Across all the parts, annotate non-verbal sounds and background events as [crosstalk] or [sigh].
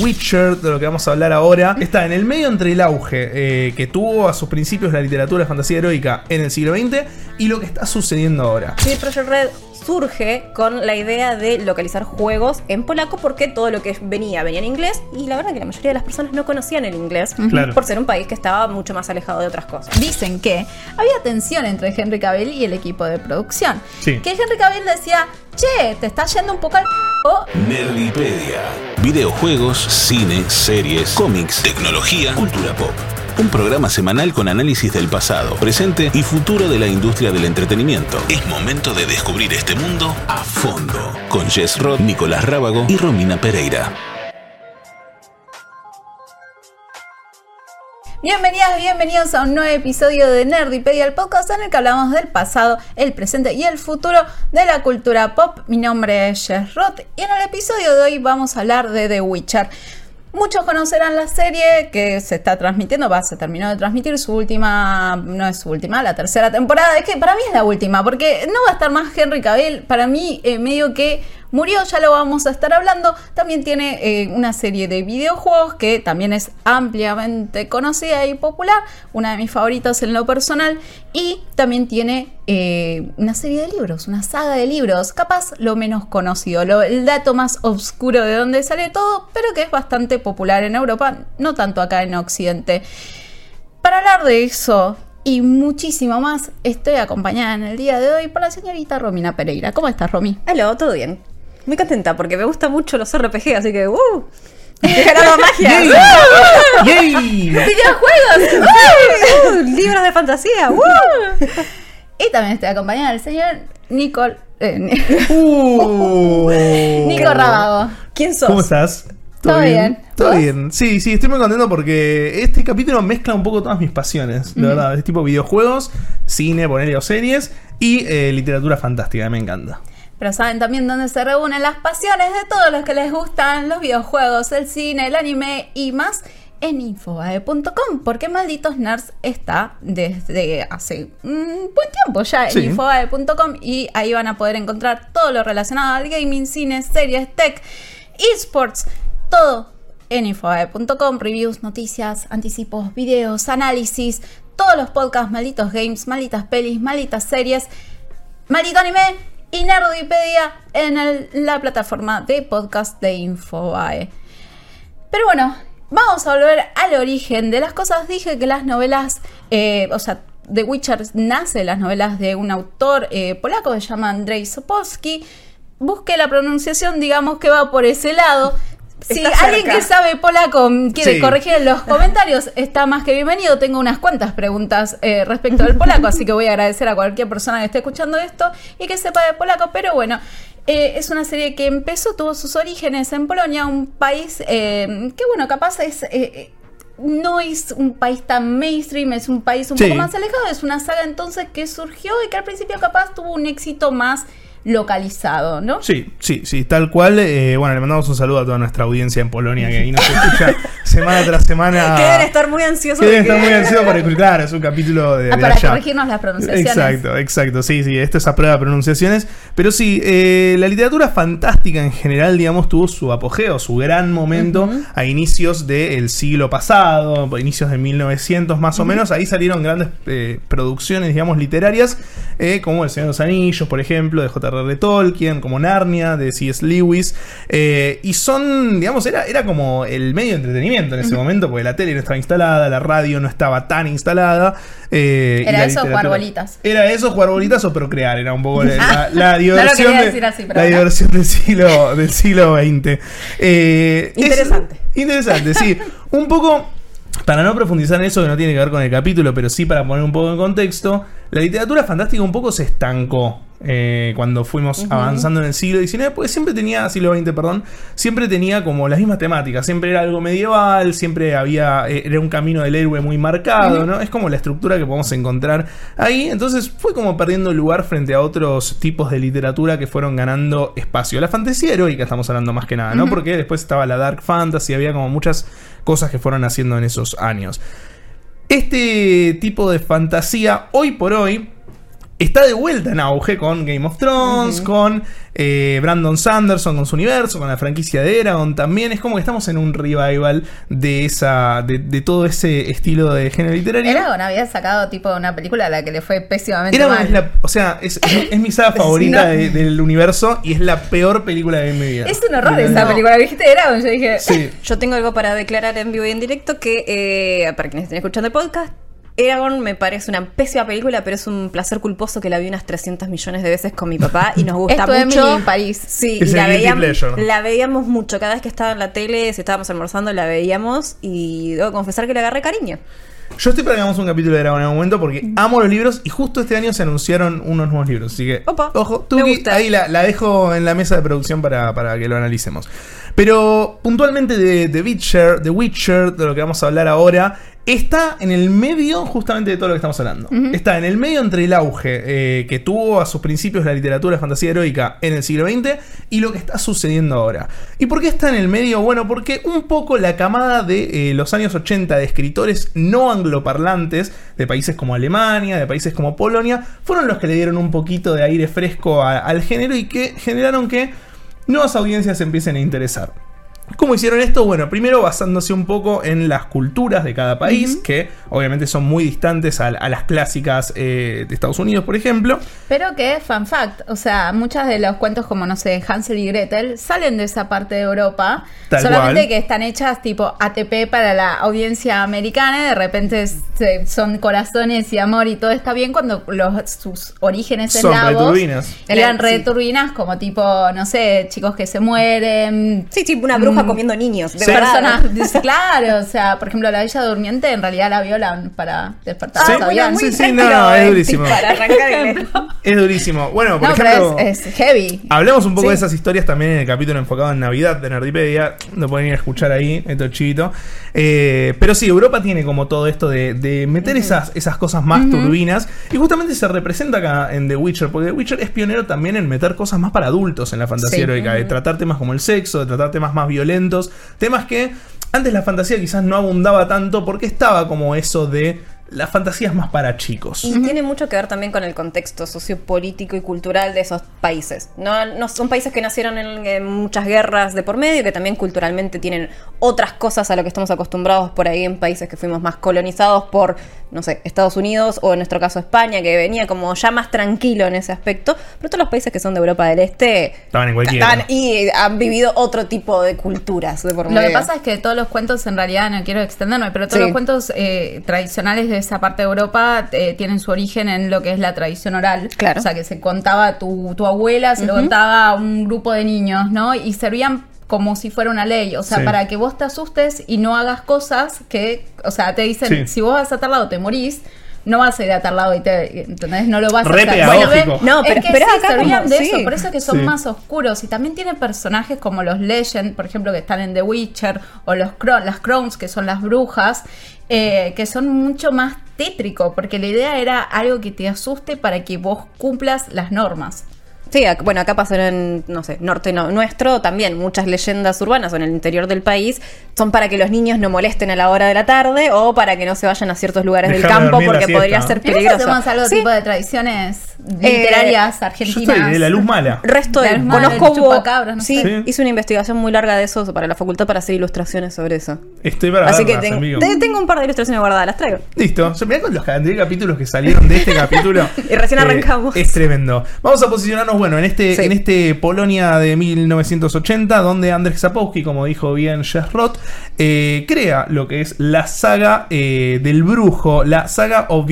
Witcher, de lo que vamos a hablar ahora, está en el medio entre el auge eh, que tuvo a sus principios la literatura de fantasía heroica en el siglo XX y lo que está sucediendo ahora. Surge con la idea de localizar juegos en polaco porque todo lo que venía venía en inglés y la verdad que la mayoría de las personas no conocían el inglés Claro. por ser un país que estaba mucho más alejado de otras cosas. Dicen que había tensión entre Henry Cavill y el equipo de producción. Sí. Que Henry Cavill decía, che, te está yendo un poco al c***o". Nerdipedia. Videojuegos, cine, series, cómics, tecnología, cultura pop. Un programa semanal con análisis del pasado, presente y futuro de la industria del entretenimiento. Es momento de descubrir este mundo a fondo. Con Jess Roth, Nicolás Rábago y Romina Pereira. Bienvenidas, bienvenidos a un nuevo episodio de Nerdipedia, el podcast en el que hablamos del pasado, el presente y el futuro de la cultura pop. Mi nombre es Jess Roth y en el episodio de hoy vamos a hablar de The Witcher. Muchos conocerán la serie que se está transmitiendo, va, se terminó de transmitir su última, no es su última, la tercera temporada. Es que para mí es la última, porque no va a estar más Henry Cavill. Para mí, eh, medio que murió, ya lo vamos a estar hablando. También tiene eh, una serie de videojuegos que también es ampliamente conocida y popular, una de mis favoritas en lo personal. Y también tiene eh, una serie de libros, una saga de libros, capaz lo menos conocido, el dato más oscuro de donde sale todo, pero que es bastante popular en Europa, no tanto acá en Occidente. Para hablar de eso y muchísimo más, estoy acompañada en el día de hoy por la señorita Romina Pereira. ¿Cómo estás, Romy? Aló, todo bien. Muy contenta porque me gustan mucho los RPG, así que ¡uh! ¡Ganamos [laughs] magia! ¡Yay! [laughs] ¡Videojuegos! [laughs] ¡Uh! ¡Libros de fantasía! ¡uh! y también estoy acompañada del señor Nicol... eh, Uh. Nico Rábago. ¿Quién sos? ¿Cómo estás? Todo bien. Todo ¿Vos? bien. Sí, sí, estoy muy contento porque este capítulo mezcla un poco todas mis pasiones, de verdad. Es tipo videojuegos, cine, ponerle o series y eh, literatura fantástica, me encanta. Pero saben también dónde se reúnen las pasiones de todos los que les gustan los videojuegos, el cine, el anime y más en infobae.com, porque Malditos Nerds está desde hace un buen tiempo ya Sí. en infobae.com y ahí van a poder encontrar todo lo relacionado al gaming, cine, series, tech, esports, todo en infobae.com, reviews, noticias, anticipos, videos, análisis, todos los podcasts, malditos games, malditas pelis, malditas series, Maldito Anime y Nerdipedia en la plataforma de podcast de Infobae. Pero bueno, vamos a volver al origen de las cosas. Dije que las novelas, eh, o sea, The Witcher nace las novelas de un autor eh, polaco que se llama Andrzej Sapolsky. Busqué la pronunciación, digamos que va por ese lado. Si Está alguien cerca. que sabe polaco quiere Sí. corregir en los comentarios, está más que bienvenido. Tengo unas cuantas preguntas eh, respecto al polaco, así que voy a agradecer a cualquier persona que esté escuchando esto y que sepa de polaco. Pero bueno, eh, es una serie que empezó, tuvo sus orígenes en Polonia, un país eh, que, bueno, capaz es. no es un país tan mainstream, es un país un Sí. poco más alejado, es una saga entonces que surgió y que al principio capaz tuvo un éxito más localizado, ¿no? Sí, sí, sí, tal cual. eh, bueno, le mandamos un saludo a toda nuestra audiencia en Polonia que ahí nos escucha [laughs] semana tras semana. Que deben estar muy ansiosos. Que deben de estar muy [laughs] ansiosos por escuchar. Es un capítulo de, Ah, de para allá. corregirnos las pronunciaciones. Exacto, exacto. Sí, sí, esto es a prueba de pronunciaciones. Pero sí, eh, la literatura fantástica en general, digamos, tuvo su apogeo, su gran momento a inicios del siglo pasado, a inicios de 1900 más o menos. Ahí salieron grandes eh, producciones, digamos, literarias, como El Señor de los Anillos, por ejemplo, de J.R.R. Tolkien, como Narnia, de C.S. Lewis. eh, y son, digamos, era, era como el medio de entretenimiento en ese momento, porque la tele no estaba instalada, la radio no estaba tan instalada. eh, Era eso, jugar bolitas. Era eso, jugar bolitas o procrear, era un poco la, la- [laughs] la diversión, de- así, la diversión del siglo, del siglo XX. Eh, es- Interesante. interesante, sí. [laughs] Un poco, para no profundizar en eso que no tiene que ver con el capítulo, pero sí para poner un poco en contexto, la literatura fantástica un poco se estancó. Eh, cuando fuimos avanzando en el siglo XIX, porque siempre tenía, siglo XX, perdón, siempre tenía como las mismas temáticas, siempre era algo medieval, siempre había, eh, era un camino del héroe muy marcado, ¿no? Es como la estructura que podemos encontrar ahí, entonces fue como perdiendo lugar frente a otros tipos de literatura que fueron ganando espacio. La fantasía heroica estamos hablando más que nada, ¿no? Porque después estaba la dark fantasy, había como muchas cosas que fueron haciendo en esos años. Este tipo de fantasía, hoy por hoy, está de vuelta en auge con Game of Thrones, con eh, Brandon Sanderson, con su universo, con la franquicia de Eragon también. Es como que estamos en un revival de esa de, de todo ese estilo de género literario. Eragon había sacado tipo una película a la que le fue pésimamente Eragon mal. es la, o sea, es, es- es mi saga [laughs] favorita No. de- del universo y es la peor película en mi vida. Es un horror esa No. película. Dijiste Eragon, yo dije. Sí. Yo tengo algo para declarar en vivo y en directo que, eh, para quienes estén escuchando el podcast, Eragon me parece una pésima película, pero es un placer culposo que la vi unas 300 millones de veces con mi papá y nos gusta Es tu mucho. En París. Sí, Es y el la veíamos, la veíamos mucho. Cada vez que estaba en la tele, si estábamos almorzando, la veíamos y debo confesar que le agarré cariño. Yo estoy para que hagamos un capítulo de Dragon en algún momento porque amo los libros y justo este año se anunciaron unos nuevos libros. Así que, Opa, ojo, gusta. ahí la, la dejo en la mesa de producción para, para que lo analicemos. Pero puntualmente de The Witcher, The Witcher, de lo que vamos a hablar ahora, está en el medio justamente de todo lo que estamos hablando. Está en el medio entre el auge eh, que tuvo a sus principios la literatura de fantasía heroica en el siglo XX y lo que está sucediendo ahora. ¿Y por qué está en el medio? Bueno, porque un poco la camada de eh, los años 80 de escritores no angloparlantes de países como Alemania, de países como Polonia, fueron los que le dieron un poquito de aire fresco a- al género y que generaron que nuevas audiencias se empiecen a interesar. ¿Cómo hicieron esto? Bueno, primero basándose un poco en las culturas de cada país, que obviamente son muy distantes a, a las clásicas eh, de Estados Unidos, por ejemplo. Pero que, fun fact, o sea, muchos de los cuentos como, no sé, Hansel y Gretel salen de esa parte de Europa, Tal solamente cual. que están hechas tipo ATP para la audiencia americana, y de repente se- son corazones y amor y todo está bien cuando los, sus orígenes Son eslavos returbinas. eran Sí. re turbinas, como tipo, no sé, chicos que se mueren, Sí, tipo una bruja comiendo niños. De personas, [laughs] claro, o sea, por ejemplo, la Bella Durmiente en realidad la violan para despertar. Sí, Ah, sí, muy sí, no, es eh, durísimo. Para arrancar el [laughs] Es durísimo. Bueno, por No, ejemplo. pero es, es heavy. Hablemos un poco Sí. de esas historias también en el capítulo enfocado en Navidad de Nerdipedia. Lo pueden ir a escuchar ahí, esto es chivito. Eh, pero sí, Europa tiene como todo esto de, de meter esas, esas cosas más turbinas. Y justamente se representa acá en The Witcher, porque The Witcher es pionero también en meter cosas más para adultos en la fantasía Sí. heroica, de tratar temas como el sexo, de tratar temas más violentos, temas que antes la fantasía quizás no abundaba tanto porque estaba como eso de la fantasía es más para chicos. Y tiene mucho que ver también con el contexto sociopolítico y cultural de esos países. No, no son países que nacieron en, en muchas guerras de por medio, que también culturalmente tienen otras cosas a lo que estamos acostumbrados por ahí en países que fuimos más colonizados por, no sé, Estados Unidos o en nuestro caso España, que venía como ya más tranquilo en ese aspecto. Pero todos los países que son de Europa del Este Estaban en cualquiera. están- y han vivido otro tipo de culturas de por Lo medio. que pasa es que todos los cuentos, en realidad, no quiero extenderme, pero todos Sí. los cuentos eh, tradicionales de esa parte de Europa eh, tienen su origen en lo que es la tradición oral. Claro. O sea, que se contaba tu, tu abuela, se lo contaba a un grupo de niños, ¿no? Y servían como si fuera una ley, o sea, Sí. para que vos te asustes y no hagas cosas que, o sea, te dicen, Sí. si vos vas a tal lado te morís, no vas a ir a tal lado y te, ¿entendés? No lo vas Re a hacer. No, pero- es que pero sí, acá como- de sí. eso, por eso es que son Sí. más oscuros y también tiene personajes como los Legend, por ejemplo, que están en The Witcher, o los Cro- las Crowns, que son las brujas, eh, que son mucho más tétrico, porque la idea era algo que te asuste para que vos cumplas las normas. Sí, bueno, acá pasaron en, no sé, norte no- nuestro, también muchas leyendas urbanas o en el interior del país son para que los niños no molesten a la hora de la tarde o para que no se vayan a ciertos lugares del campo porque podría ser ¿En eso peligroso. hacemos algo Sí, tipo de tradiciones literarias Yo argentinas? estoy de la luz mala. Resto de conozco hubo- no sí, sé. Sí. hice una investigación muy larga de eso para la facultad para hacer ilustraciones sobre eso. Estoy para Así que ten- amigo. te- tengo un par de ilustraciones guardadas, las traigo. Listo. Se mirá con los capítulos que salieron de este capítulo. [laughs] Y recién arrancamos. Es tremendo. Vamos a posicionarnos, bueno, en este, Sí. en este Polonia de 1980, donde Andrzej Sapowski, como dijo bien Jess Roth, eh, crea lo que es la saga eh, del brujo, la saga o.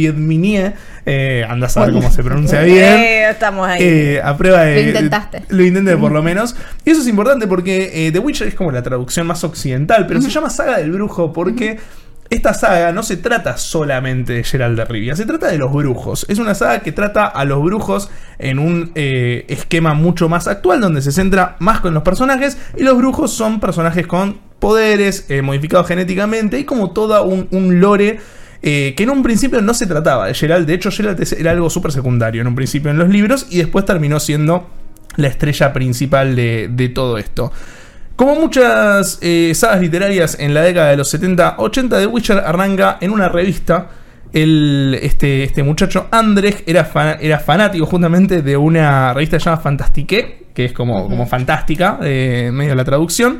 Eh, anda a saber cómo se pronuncia [laughs] bien. Eh, estamos ahí. A prueba de. Lo intentaste. Lo intenté por lo menos. Y eso es importante porque The Witcher es como la traducción más occidental, pero se llama Saga del Brujo porque. Esta saga no se trata solamente de Geralt de Rivia, se trata de los brujos. Es una saga que trata a los brujos en un eh, esquema mucho más actual, donde se centra más con los personajes. Y los brujos son personajes con poderes, eh, modificados genéticamente, y como toda un, lore eh, que en un principio no se trataba de Geralt. De hecho, Geralt es- era algo súper secundario en un principio en los libros y después terminó siendo la estrella principal de todo esto. Como muchas eh, sagas literarias en la década de los 70-80, The Witcher arranca en una revista el, este, este muchacho Andrej era, era fanático justamente de una revista llamada Fantastique, que es como, como fantástica, eh, medio la traducción.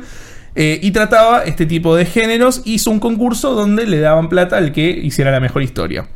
eh, y trataba este tipo de géneros. Hizo un concurso donde le daban plata al que hiciera la mejor historia.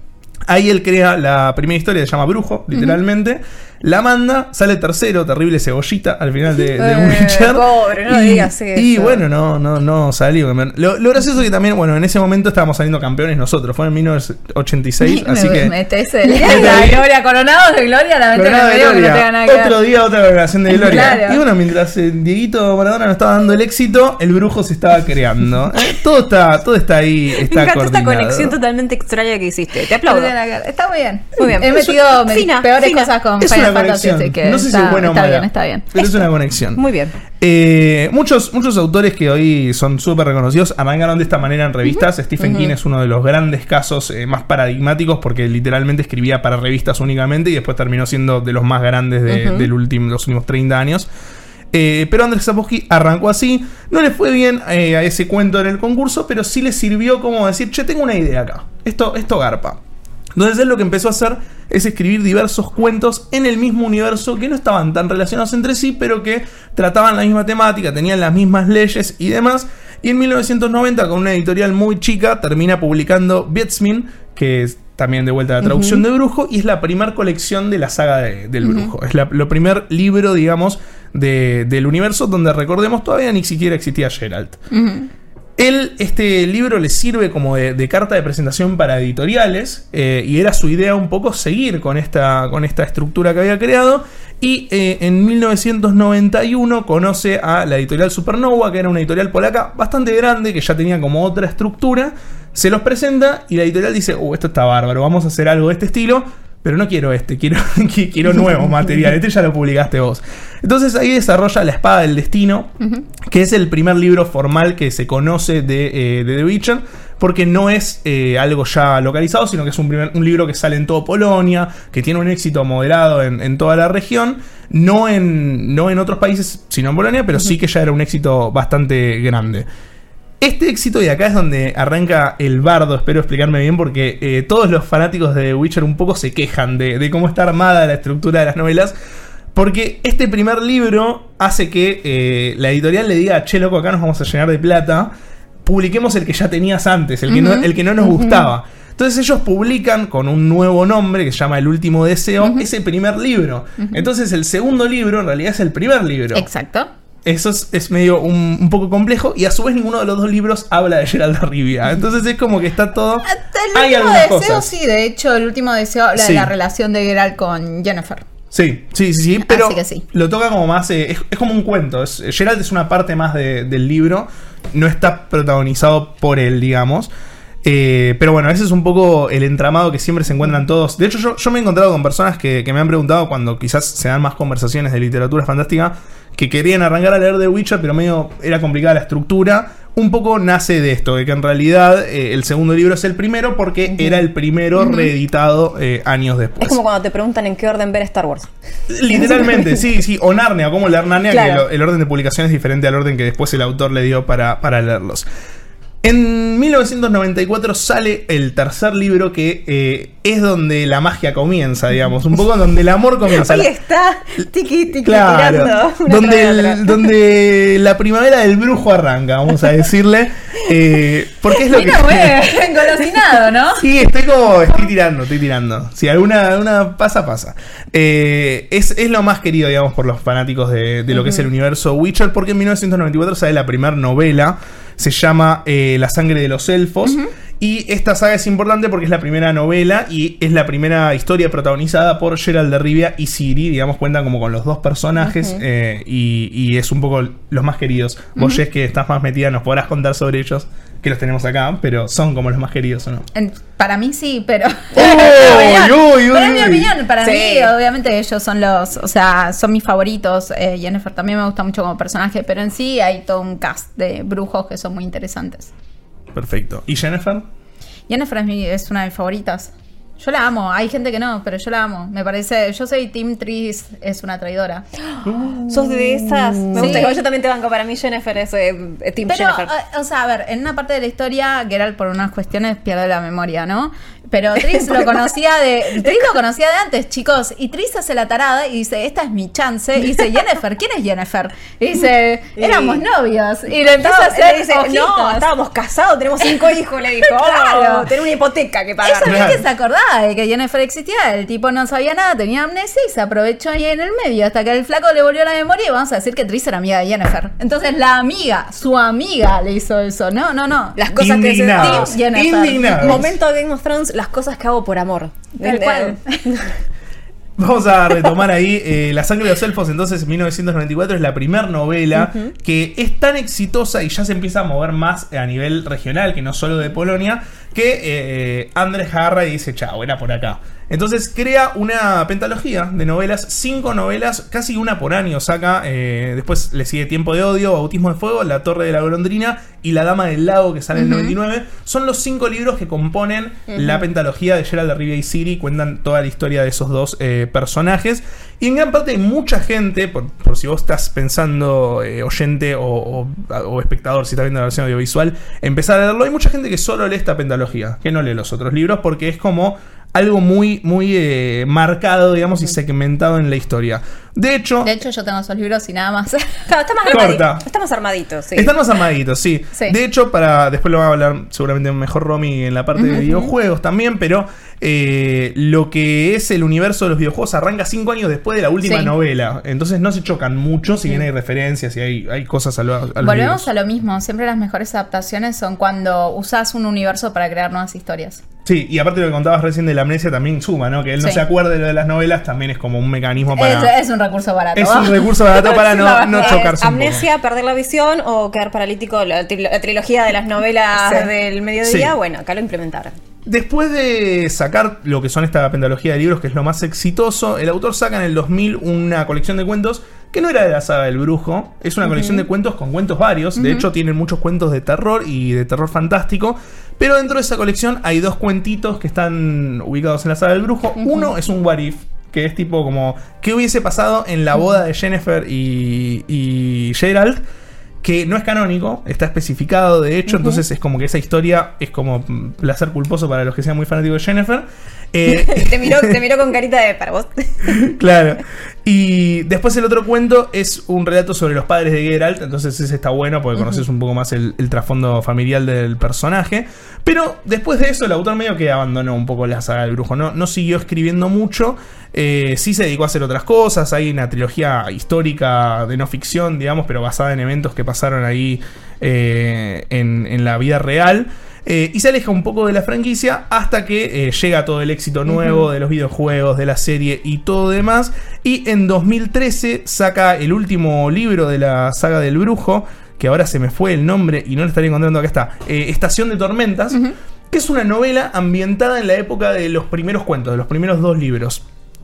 Ahí él crea la primera historia, se llama Brujo, literalmente. La manda, sale tercero, terrible cebollita al final de, de Eh, Witcher. pobre, no y, digas eso. Y bueno, no, no, no salió. Lo, lo gracioso es que también, bueno, en ese momento estábamos saliendo campeones nosotros. Fue en 1986, [laughs] así me, que. metés [laughs] el día de la gloria, coronados de gloria, la me digo que no tenga nada que. Otro día, otra coronación de [laughs] gloria. Claro. Y bueno, mientras eh, Dieguito Maradona nos estaba dando el éxito, el brujo se estaba creando. Eh, todo está, todo está ahí, Me está encanta esta conexión totalmente extraña que hiciste. Te aplaudo. Está muy bien. Muy bien. He Es metido me- fina, peores fina. cosas con una Fantasy, conexión. así que no sé si está, es buena o está mala. bien, está bien. Pero es una conexión. Muy bien. Eh, muchos, muchos autores que hoy son súper reconocidos arrancaron de esta manera en revistas. Stephen King es uno de los grandes casos eh, más paradigmáticos porque literalmente escribía para revistas únicamente y después terminó siendo de los más grandes de del último, los últimos 30 años. Eh, pero Andrés Sapowski arrancó así. No le fue bien eh, a ese cuento en el concurso, pero sí le sirvió como decir, che, tengo una idea acá. Esto, esto garpa. Entonces él lo que empezó a hacer es escribir diversos cuentos en el mismo universo que no estaban tan relacionados entre sí, pero que trataban la misma temática, tenían las mismas leyes y demás. Y en 1990, con una editorial muy chica, termina publicando Bietzmin, que es también de vuelta a la traducción de Brujo, y es la primer colección de la saga de- del Brujo. Es la, lo primer libro, digamos, de- del universo donde recordemos todavía ni siquiera existía Geralt. Él, este libro le sirve como de, carta de presentación para editoriales eh, y era su idea un poco seguir con esta, con esta estructura que había creado. Y eh, en 1991 conoce a la editorial Supernova, que era una editorial polaca bastante grande, que ya tenía como otra estructura. Se los presenta y la editorial dice, uh, esto está bárbaro, vamos a hacer algo de este estilo. Pero no quiero este, quiero, [laughs] qui- quiero nuevo material. Este ya lo publicaste vos. Entonces ahí desarrolla La Espada del Destino, que es el primer libro formal que se conoce de, eh, de The Witcher, porque no es eh, algo ya localizado, sino que es un, primer- un libro que sale en todo Polonia, que tiene un éxito moderado en, en toda la región, no en, no en otros países, sino en Polonia, pero sí que ya era un éxito bastante grande. Este éxito, y acá es donde arranca el bardo, espero explicarme bien, porque eh, todos los fanáticos de The Witcher un poco se quejan de, de cómo está armada la estructura de las novelas. Porque este primer libro hace que eh, la editorial le diga, che, loco, acá nos vamos a llenar de plata. Publiquemos el que ya tenías antes, el que, no, el que no nos gustaba. Entonces ellos publican con un nuevo nombre que se llama El último deseo, ese primer libro. Entonces el segundo libro en realidad es el primer libro. Exacto. Eso es, es medio un, un poco complejo y a su vez ninguno de los dos libros habla de Gerald de Rivia. Entonces es como que está todo... El Hay último algunas deseo, cosas. sí, de hecho, el último deseo habla Sí. de la relación de Geralt con Jennifer. Sí, sí, sí, sí, pero sí. lo toca como más... eh, es, es como un cuento. Es, Gerald es una parte más de- del libro. No está protagonizado por él, digamos. Eh, pero bueno, ese es un poco el entramado que siempre se encuentran todos. De hecho, yo, yo me he encontrado con personas que, que me han preguntado cuando quizás se dan más conversaciones de literatura fantástica que querían arrancar a leer The Witcher, pero medio era complicada la estructura. Un poco nace de esto, de que en realidad eh, el segundo libro es el primero porque era el primero reeditado eh, años después. Es como cuando te preguntan en qué orden ver Star Wars. Literalmente, [laughs] sí, sí. O Narnia, como leer Narnia, Claro. que el orden de publicación es diferente al orden que después el autor le dio para, para leerlos. En 1994 sale el tercer libro que eh, es donde la magia comienza, digamos. Un poco donde el amor comienza. Ahí está, tiqui, tiqui, Claro, tirando. donde, el- donde la primavera del brujo arranca, vamos a decirle. eh, porque es lo que. Mira, [laughs] güey, engolosinado, ¿no? Sí, estoy como. Estoy tirando, estoy tirando. Si alguna, alguna pasa, pasa. Eh, es, es lo más querido, digamos, por los fanáticos de, de lo que es el universo Witcher, porque en 1994 sale la primera novela. Se llama eh, La sangre de los elfos. Y esta saga es importante porque es la primera novela y es la primera historia protagonizada por Gerald de Rivia y Ciri. Digamos, cuentan como con los dos personajes eh, y, y es un poco los más queridos. Vos, Jess, que estás más metida, nos podrás contar sobre ellos, que los tenemos acá, pero son como los más queridos, ¿o no? En- para mí sí, pero. [laughs] Uy, Pero uy, es mi uy. opinión, para Sí. mí, obviamente, ellos son los. O sea, son mis favoritos. Eh, Jennifer también me gusta mucho como personaje, pero en sí hay todo un cast de brujos que son muy interesantes. Perfecto. ¿Y Jennifer? Jennifer es, mi- es una de mis favoritas. Yo la amo, hay gente que no, pero yo la amo. Me parece, yo soy Team Tris, es una traidora. [gasps] Sos de esas. Me Sí. gusta. Igual yo también te banco. Para mí, Jennifer es eh, Team Pero, Jennifer. eh, o sea, a ver, en una parte de la historia, Geralt por unas cuestiones pierde la memoria, ¿no? Pero [laughs] Tris lo conocía de. [laughs] Tris lo conocía de antes, chicos. Y Tris hace la tarada y dice, esta es mi chance. Y dice, Jennifer, ¿quién es Jennifer? Y dice, [laughs] éramos novios. Y le empieza a hacer le dice, no, estábamos casados, tenemos cinco hijos, le dijo. Claro. Oh, tenés una hipoteca que pagar. Ella Claro. que se acordaba de que Jennifer existía, el tipo no sabía nada, tenía amnesia y se aprovechó ahí en el medio hasta que el flaco le volvió la memoria y vamos a decir que Tris era amiga de Jennifer. Entonces la amiga, su amiga le hizo eso. No, no, no. Las cosas Indignados. que se Jennifer. Indignados. Momento de Game of Thrones, las cosas que hago por amor. Tal cual. [laughs] Vamos a retomar ahí eh, La sangre de los elfos, entonces 1994 es la primera novela que es tan exitosa y ya se empieza a mover más a nivel regional, que no solo de Polonia, que eh, Andrés agarra y dice, chao, era por acá. Entonces crea una pentalogía de novelas, cinco novelas, casi una por año saca. eh, después le sigue Tiempo de Odio, Bautismo de Fuego, La Torre de la Golondrina y La Dama del Lago, que sale en el 99. Son los cinco libros que componen la pentalogía de Gerald de Rivia y Ciri. Cuentan toda la historia de esos dos eh, personajes. Y en gran parte hay mucha gente, por, por si vos estás pensando, eh, oyente o, o- o espectador, si estás viendo la versión audiovisual, empezar a leerlo. Hay mucha gente que solo lee esta pentalogía, que no lee los otros libros, porque es como algo muy, muy eh, marcado, digamos, y segmentado en la historia. De hecho, De hecho, yo tengo esos libros y nada más. [laughs] Claro, está más Corta. armadito. Está más armadito, sí. Están más armaditos, sí. Sí. De hecho, para después lo va a hablar seguramente mejor Romy en la parte de videojuegos también, pero eh, lo que es el universo de los videojuegos arranca cinco años después de la última Sí. novela. Entonces no se chocan mucho, si bien hay referencias y hay, hay cosas a, lo- a los Volvemos libros. a lo mismo. Siempre las mejores adaptaciones son cuando usas un universo para crear nuevas historias. Sí, y aparte lo que contabas recién de la amnesia también suma, ¿no? Que él no se acuerde de lo de las novelas también es como un mecanismo para... Es, es un recurso barato. Es un recurso barato [laughs] para no, no chocarse un poco. amnesia, perder la visión o quedar paralítico, la, tri- la trilogía de las novelas Sí. del mediodía, Sí. bueno, acá lo implementaron. Después de sacar lo que son esta pentalogía de libros, que es lo más exitoso, el autor saca en el 2000 una colección de cuentos que no era de la saga del brujo, es una colección de cuentos con cuentos varios, de hecho tienen muchos cuentos de terror y de terror fantástico, pero dentro de esa colección hay dos cuentitos que están ubicados en la saga del brujo. Uno es un what if, que es tipo como, ¿qué hubiese pasado en la boda de Jennifer y, y Gerald? que no es canónico, está especificado de hecho, entonces es como que esa historia es como placer culposo para los que sean muy fanáticos de Jennifer. Eh, [laughs] te, miró, te miró con carita de para vos. [laughs] claro. Y después el otro cuento es un relato sobre los padres de Geralt, entonces ese está bueno porque conoces un poco más el, el trasfondo familiar del personaje. Pero después de eso el autor medio que abandonó un poco la saga del brujo, no, no siguió escribiendo mucho, eh, sí se dedicó a hacer otras cosas, hay una trilogía histórica de no ficción, digamos, pero basada en eventos que pasaron ahí eh, en, en la vida real. Eh, y se aleja un poco de la franquicia hasta que eh, llega todo el éxito nuevo de los videojuegos, de la serie y todo demás. Y en 2013 saca el último libro de la saga del brujo, que ahora se me fue el nombre y no lo estaré encontrando acá está. eh, Estación de Tormentas, que es una novela ambientada en la época de los primeros cuentos, de los primeros dos libros.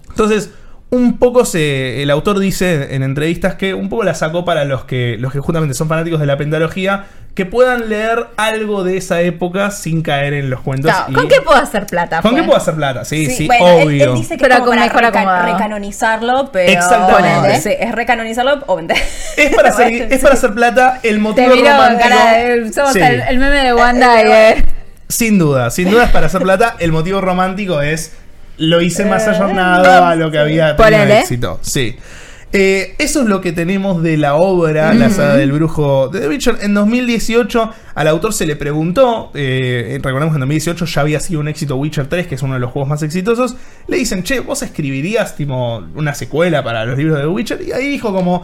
Entonces, un poco se, el autor dice en entrevistas que un poco la sacó para los que, los que justamente son fanáticos de la pentalogía, que puedan leer algo de esa época sin caer en los cuentos. Claro, y- ¿Con qué puedo hacer plata? ¿Con qué pues? puedo hacer plata? Sí, sí, bueno, él- obvio. Él, dice que Pero es como para mejor reca- recanonizarlo, pero Exactamente. Sí, es recanonizarlo o vender. Es para, [laughs] hacer, es para hacer plata el Te motivo miro romántico. cara de. Somos Sí. el, el meme de Wanda y eh, Sin duda, sin duda es para hacer plata. El motivo romántico es lo hice más ayornado a lo que había tenido éxito. Sí. Eh, eso es lo que tenemos de la obra, la saga del brujo de The Witcher. En 2018 al autor se le preguntó, eh, recordemos que en 2018 ya había sido un éxito Witcher 3, que es uno de los juegos más exitosos. Le dicen, che, vos escribirías tipo, una secuela para los libros de The Witcher. Y ahí dijo como,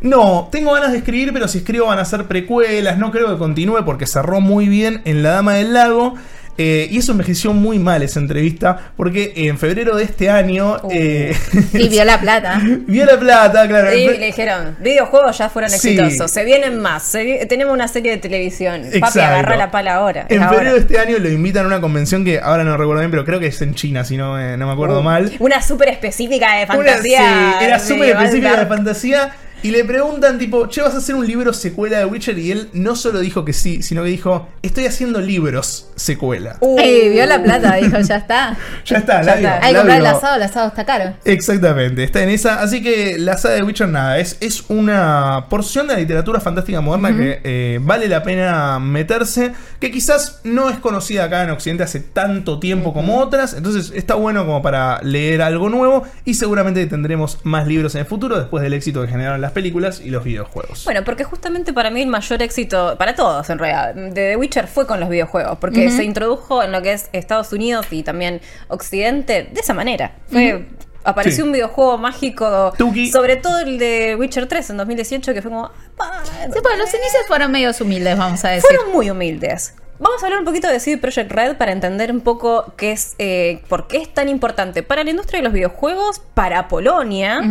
no, tengo ganas de escribir, pero si escribo van a ser precuelas, no creo que continúe porque cerró muy bien en La Dama del Lago. Eh, y eso envejeció muy mal esa entrevista, porque en febrero de este año eh, [laughs] y vio la plata. [laughs] vio la plata, claro. Y le dijeron, videojuegos ya fueron Sí. exitosos, se vienen más, se tenemos una serie de televisión. Papi, agarra la pala ahora. En ahora. febrero de este año lo invitan a una convención que ahora no recuerdo bien, pero creo que es en China, si no, eh, no me acuerdo mal. Una súper específica de Una- fantasía. sí, era súper específica de fantasía. Y le preguntan, tipo, che, ¿vas a hacer un libro secuela de Witcher? Y él no solo dijo que sí, sino que dijo, estoy haciendo libros secuela. Uh, Ey, vio la plata, dijo, ya está. [laughs] ya está, Ya la está. Hay que la comprar el asado, el asado está caro. Exactamente, está en esa. Así que la saga de Witcher, nada, es, es una porción de la literatura fantástica moderna que eh, vale la pena meterse, que quizás no es conocida acá en Occidente hace tanto tiempo como otras, entonces está bueno como para leer algo nuevo y seguramente tendremos más libros en el futuro después del éxito que generaron las películas y los videojuegos. Bueno, porque justamente para mí el mayor éxito, para todos en realidad, de The Witcher fue con los videojuegos, porque se introdujo en lo que es Estados Unidos y también Occidente de esa manera. Fue, Apareció Sí. un videojuego mágico, Tuki. sobre todo el de Witcher 3 en 2018, que fue como... "Ah, Sí, pues los inicios fueron medios humildes, vamos a decir. Fueron muy humildes. Vamos a hablar un poquito de CD Projekt Red para entender un poco qué es, eh, por qué es tan importante para la industria de los videojuegos, para Polonia.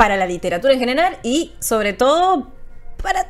Para la literatura en general y sobre todo para,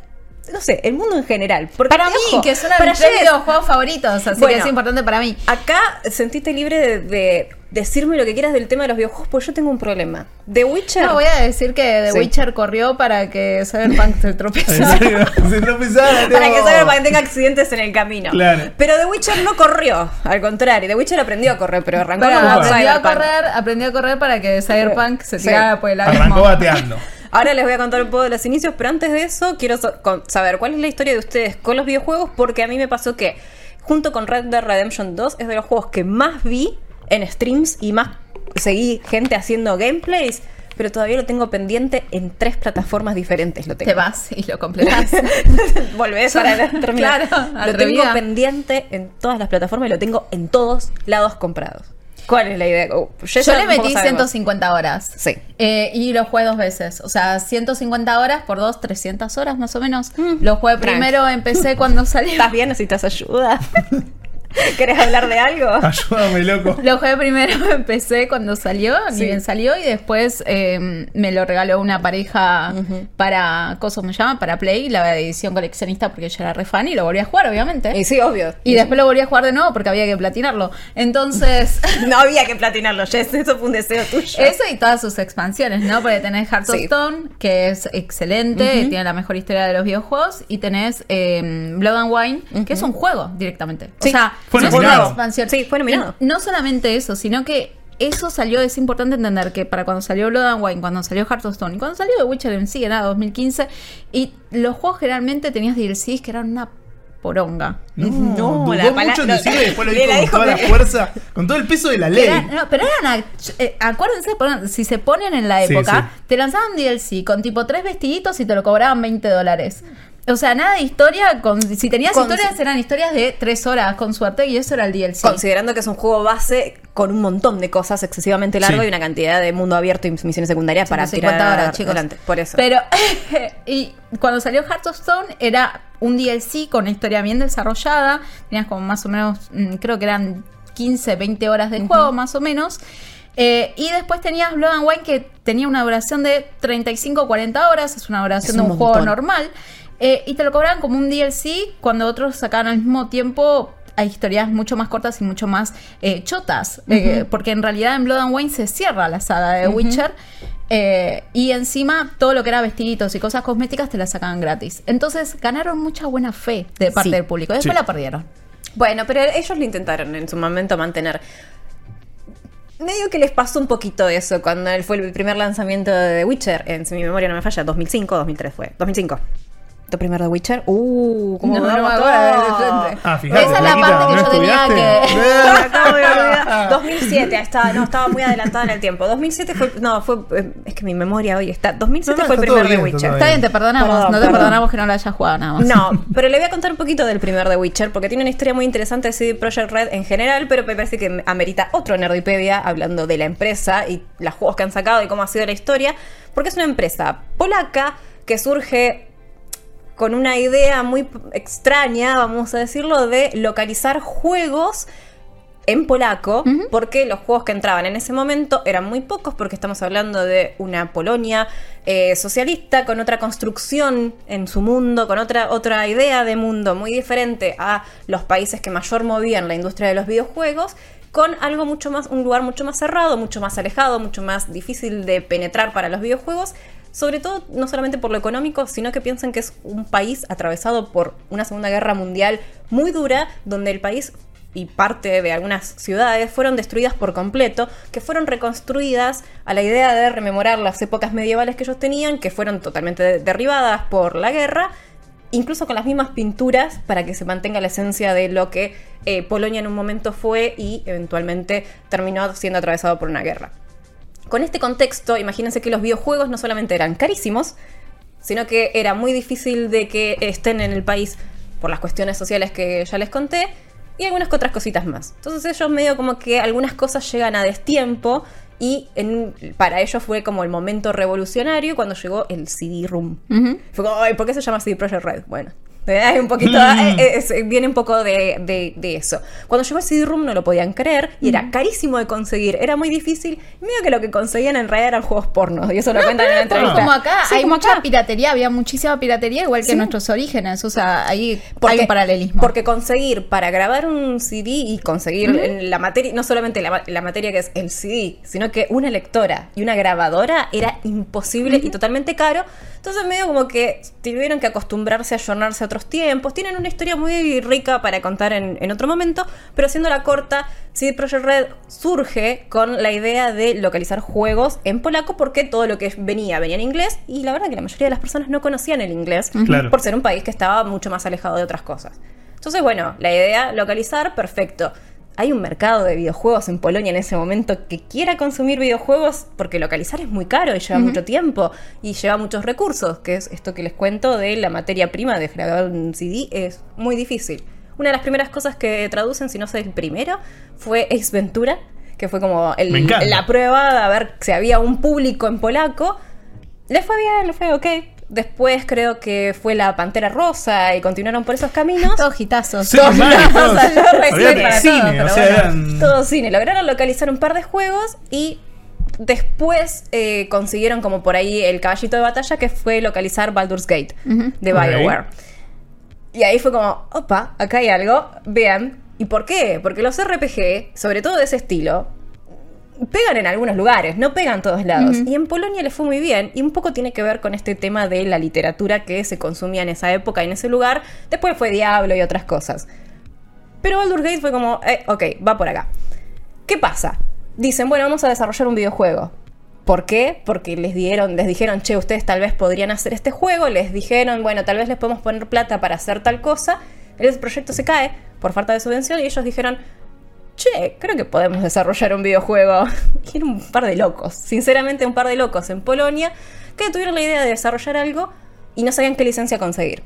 no sé, el mundo en general. Porque, Para mí, ojo, que son para mis tres videojuegos favoritos, así Bueno. que es importante para mí. Acá sentiste libre de, de decirme lo que quieras del tema de los videojuegos, porque yo tengo un problema. The Witcher... No, voy a decir que The Sí. Witcher corrió para que Cyberpunk se [laughs] ¿En tropezara. Se [laughs] tropezaba, Para que Cyberpunk tenga accidentes en el camino. Claro. Pero The Witcher no corrió, al contrario. The Witcher aprendió a correr, pero arrancó aprendió a correr, aprendió a correr para que Cyberpunk se Sí. tirara por el abismo. Arrancó bateando. [laughs] Ahora les voy a contar un poco de los inicios, pero antes de eso quiero saber cuál es la historia de ustedes con los videojuegos, porque a mí me pasó que junto con Red Dead Redemption 2 es de los juegos que más vi en streams y más seguí gente haciendo gameplays, pero todavía lo tengo pendiente en tres plataformas diferentes. Lo tengo. Te vas y lo completas. [laughs] Volvés para [laughs] terminar. Claro, lo tengo pendiente en todas las plataformas y lo tengo en todos lados comprados. ¿Cuál es la idea? Oh, Yo le metí sabemos. 150 horas. Sí. Eh, y lo jugué dos veces. O sea, 150 horas por dos, 300 horas más o menos. Mm, lo jugué primero, empecé cuando [laughs] salió. ¿Estás bien? ¿Necesitas ayuda? [laughs] [laughs] ¿Querés hablar de algo? [laughs] Ayúdame, loco. Lo jugué primero, [laughs] empecé cuando salió, ni bien salió, y después eh, me lo regaló una pareja para, ¿cómo me llama? Para Play, la edición coleccionista, porque yo era re fan y lo volví a jugar, obviamente. Y sí, obvio. Y después lo volví a jugar de nuevo porque había que platinarlo. Entonces, No había que platinarlo, Jess. Eso fue un deseo tuyo. eso y todas sus expansiones, ¿no? Porque tenés Heart of Sí. Stone, que es excelente, tiene la mejor historia de los videojuegos, y tenés eh, Blood and Wine, que es un juego directamente. Sí. O sea, Fue nominado. Sí, fue nominado. No solamente eso, sino que eso salió, es importante entender que para cuando salió Blood and Wine, cuando salió Heart of Stone y cuando salió The Witcher en sí, era 2015, y los juegos generalmente tenías DLCs que eran una poronga. No, No, la mucho no, y después lo [laughs] dijo con toda la fuerza, con todo el peso de la ley. Era- no, pero eran, eh, acuérdense, si se ponen en la Sí, época, sí. te lanzaban DLC con tipo tres vestiditos y te lo cobraban 20 dólares. O sea, nada de historia, con, si tenías Con- historias eran historias de tres horas con suerte y eso era el DLC. Considerando que es un juego base con un montón de cosas excesivamente largo Sí. y una cantidad de mundo abierto y misiones secundarias para 150 tirar horas, chicos. adelante. Por eso. Pero, [laughs] y cuando salió Heart of Stone era un DLC con una historia bien desarrollada. Tenías como más o menos, mm, creo que eran 15, 20 horas de juego más o menos. Eh, y después tenías Blood and Wine que tenía una duración de 35 40 horas. Es una duración Es de un juego normal. Eh, y te lo cobraban como un DLC cuando otros sacaban al mismo tiempo a historias mucho más cortas y mucho más eh, chotas. Eh, porque en realidad en Blood and Wine se cierra la saga de Witcher. eh, y encima todo lo que era vestiditos y cosas cosméticas te las sacaban gratis. Entonces ganaron mucha buena fe de parte Sí. del público. Después Sí. la perdieron. Bueno, pero ellos lo intentaron en su momento mantener. Medio que les pasó un poquito eso cuando fue el primer lanzamiento de The Witcher, en si mi memoria no me falla, 2005 2003 fue. 2005. ¿Tu primer The Witcher? Uh, ¿cómo No, no de. Ah, fíjate, Esa es la parte que ¿no yo tenía que. [laughs] Me acabo de olvidar. [laughs] 2007, ahí estaba, no, estaba muy adelantada en el tiempo. 2007 fue, no, fue, eh, es que mi memoria hoy está. 2007 No, no, fue el primer está Witcher. Está bien, te perdonamos. Perdón, no te perdón. perdonamos que no lo hayas jugado nada más. No, pero le voy a contar un poquito del primer The Witcher, porque tiene una historia muy interesante de CD Projekt Red en general, pero me parece que amerita otro Nerdipedia hablando de la empresa y los juegos que han sacado y cómo ha sido la historia, porque es una empresa polaca que surge con una idea muy extraña, vamos a decirlo, de localizar juegos en polaco, porque los juegos que entraban en ese momento eran muy pocos, porque estamos hablando de una Polonia eh, socialista con otra construcción en su mundo, con otra, otra idea de mundo muy diferente a los países que mayor movían la industria de los videojuegos, con algo mucho más, un lugar mucho más cerrado, mucho más alejado, mucho más difícil de penetrar para los videojuegos, sobre todo no solamente por lo económico, sino que piensan que es un país atravesado por una Segunda Guerra Mundial muy dura, donde el país y parte de algunas ciudades fueron destruidas por completo, que fueron reconstruidas a la idea de rememorar las épocas medievales que ellos tenían, que fueron totalmente de- derribadas por la guerra, incluso con las mismas pinturas para que se mantenga la esencia de lo que eh, Polonia en un momento fue y eventualmente terminó siendo atravesado por una guerra. Con este contexto, imagínense que los videojuegos no solamente eran carísimos, sino que era muy difícil de que estén en el país por las cuestiones sociales que ya les conté y algunas que otras cositas más. Entonces ellos medio como que algunas cosas llegan a destiempo y en- para ellos fue como el momento revolucionario cuando llegó el CD-ROOM. Fue como, "Ay, ¿por qué se llama CD Projekt Red? Bueno, hay un poquito, eh, eh, es- viene un poco de, de- de eso. Cuando llegó el CD-ROOM no lo podían creer y era carísimo de conseguir, era muy difícil. Medio que lo que conseguían en realidad eran juegos pornos y eso lo cuentan en la entrevista. Como acá Sí, hay como mucha acá. piratería, había muchísima piratería, igual que Sí. en nuestros orígenes. O sea, ahí Porque- hay un paralelismo. Porque conseguir para grabar un CD y conseguir la materia, no solamente la, la materia que es el CD, sino que una lectora y una grabadora era imposible y totalmente caro. Entonces medio como que tuvieron que acostumbrarse a ayornarse a otros tiempos. Tienen una historia muy rica para contar en, en otro momento, pero haciéndola corta, CD Projekt Red surge con la idea de localizar juegos en polaco porque todo lo que venía venía en inglés y la verdad que la mayoría de las personas no conocían el inglés Claro. por ser un país que estaba mucho más alejado de otras cosas. Entonces, bueno, la idea, localizar, perfecto. Hay un mercado de videojuegos en Polonia en ese momento que quiera consumir videojuegos porque localizar es muy caro y lleva mucho tiempo y lleva muchos recursos, que es esto que les cuento de la materia prima de grabar un CD, es muy difícil. Una de las primeras cosas que traducen, si no sé el primero, fue Ace Ventura, que fue como el- la prueba de a ver si había un público en polaco. Le fue bien, le fue ok. Después creo que fue la Pantera Rosa y continuaron por esos caminos. Todos gitazos. Sí, Todos para cine, o sea, bueno, eran- todo cine. Lograron localizar un par de juegos y después eh, consiguieron como por ahí el caballito de batalla que fue localizar Baldur's Gate de. BioWare. Y ahí fue como, opa, acá hay algo, vean. ¿Y por qué? Porque los RPG, sobre todo de ese estilo, pegan en algunos lugares, no pegan en todos lados. Y en Polonia le fue muy bien. Y un poco tiene que ver con este tema de la literatura que se consumía en esa época y en ese lugar. Después fue Diablo y otras cosas. Pero Baldur's Gate fue como, eh, ok, va por acá. ¿Qué pasa? Dicen, bueno, vamos a desarrollar un videojuego. ¿Por qué? Porque les dieron, les dijeron, che, ustedes tal vez podrían hacer este juego, les dijeron, bueno, tal vez les podemos poner plata para hacer tal cosa. El proyecto se cae por falta de subvención y ellos dijeron, che, creo que podemos desarrollar un videojuego. [laughs] Y era un par de locos, sinceramente un par de locos en Polonia que tuvieron la idea de desarrollar algo y no sabían qué licencia conseguir.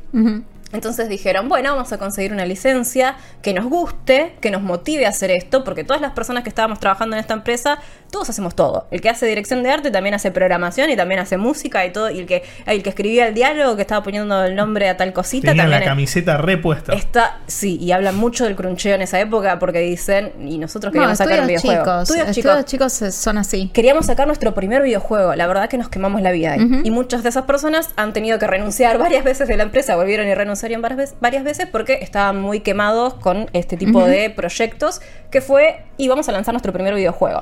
Entonces dijeron, bueno, vamos a conseguir una licencia que nos guste, que nos motive a hacer esto, porque todas las personas que estábamos trabajando en esta empresa, todos hacemos todo. El que hace dirección de arte también hace programación y también hace música y todo, y el que, el que escribía el diálogo, que estaba poniendo el nombre a tal cosita, Tenían también la camiseta repuesta. está, sí, y hablan mucho del cruncheo en esa época porque dicen, y nosotros No, queríamos sacar un estudios videojuego. chicos. Estudios Estudios chicos. chicos son así. Queríamos sacar nuestro primer videojuego. La verdad que nos quemamos la vida ahí. Y muchas de esas personas han tenido que renunciar [laughs] varias veces de la empresa, volvieron y renunciaron varias veces, varias veces porque estaban muy quemados con este tipo de proyectos, que fue, y vamos a lanzar nuestro primer videojuego.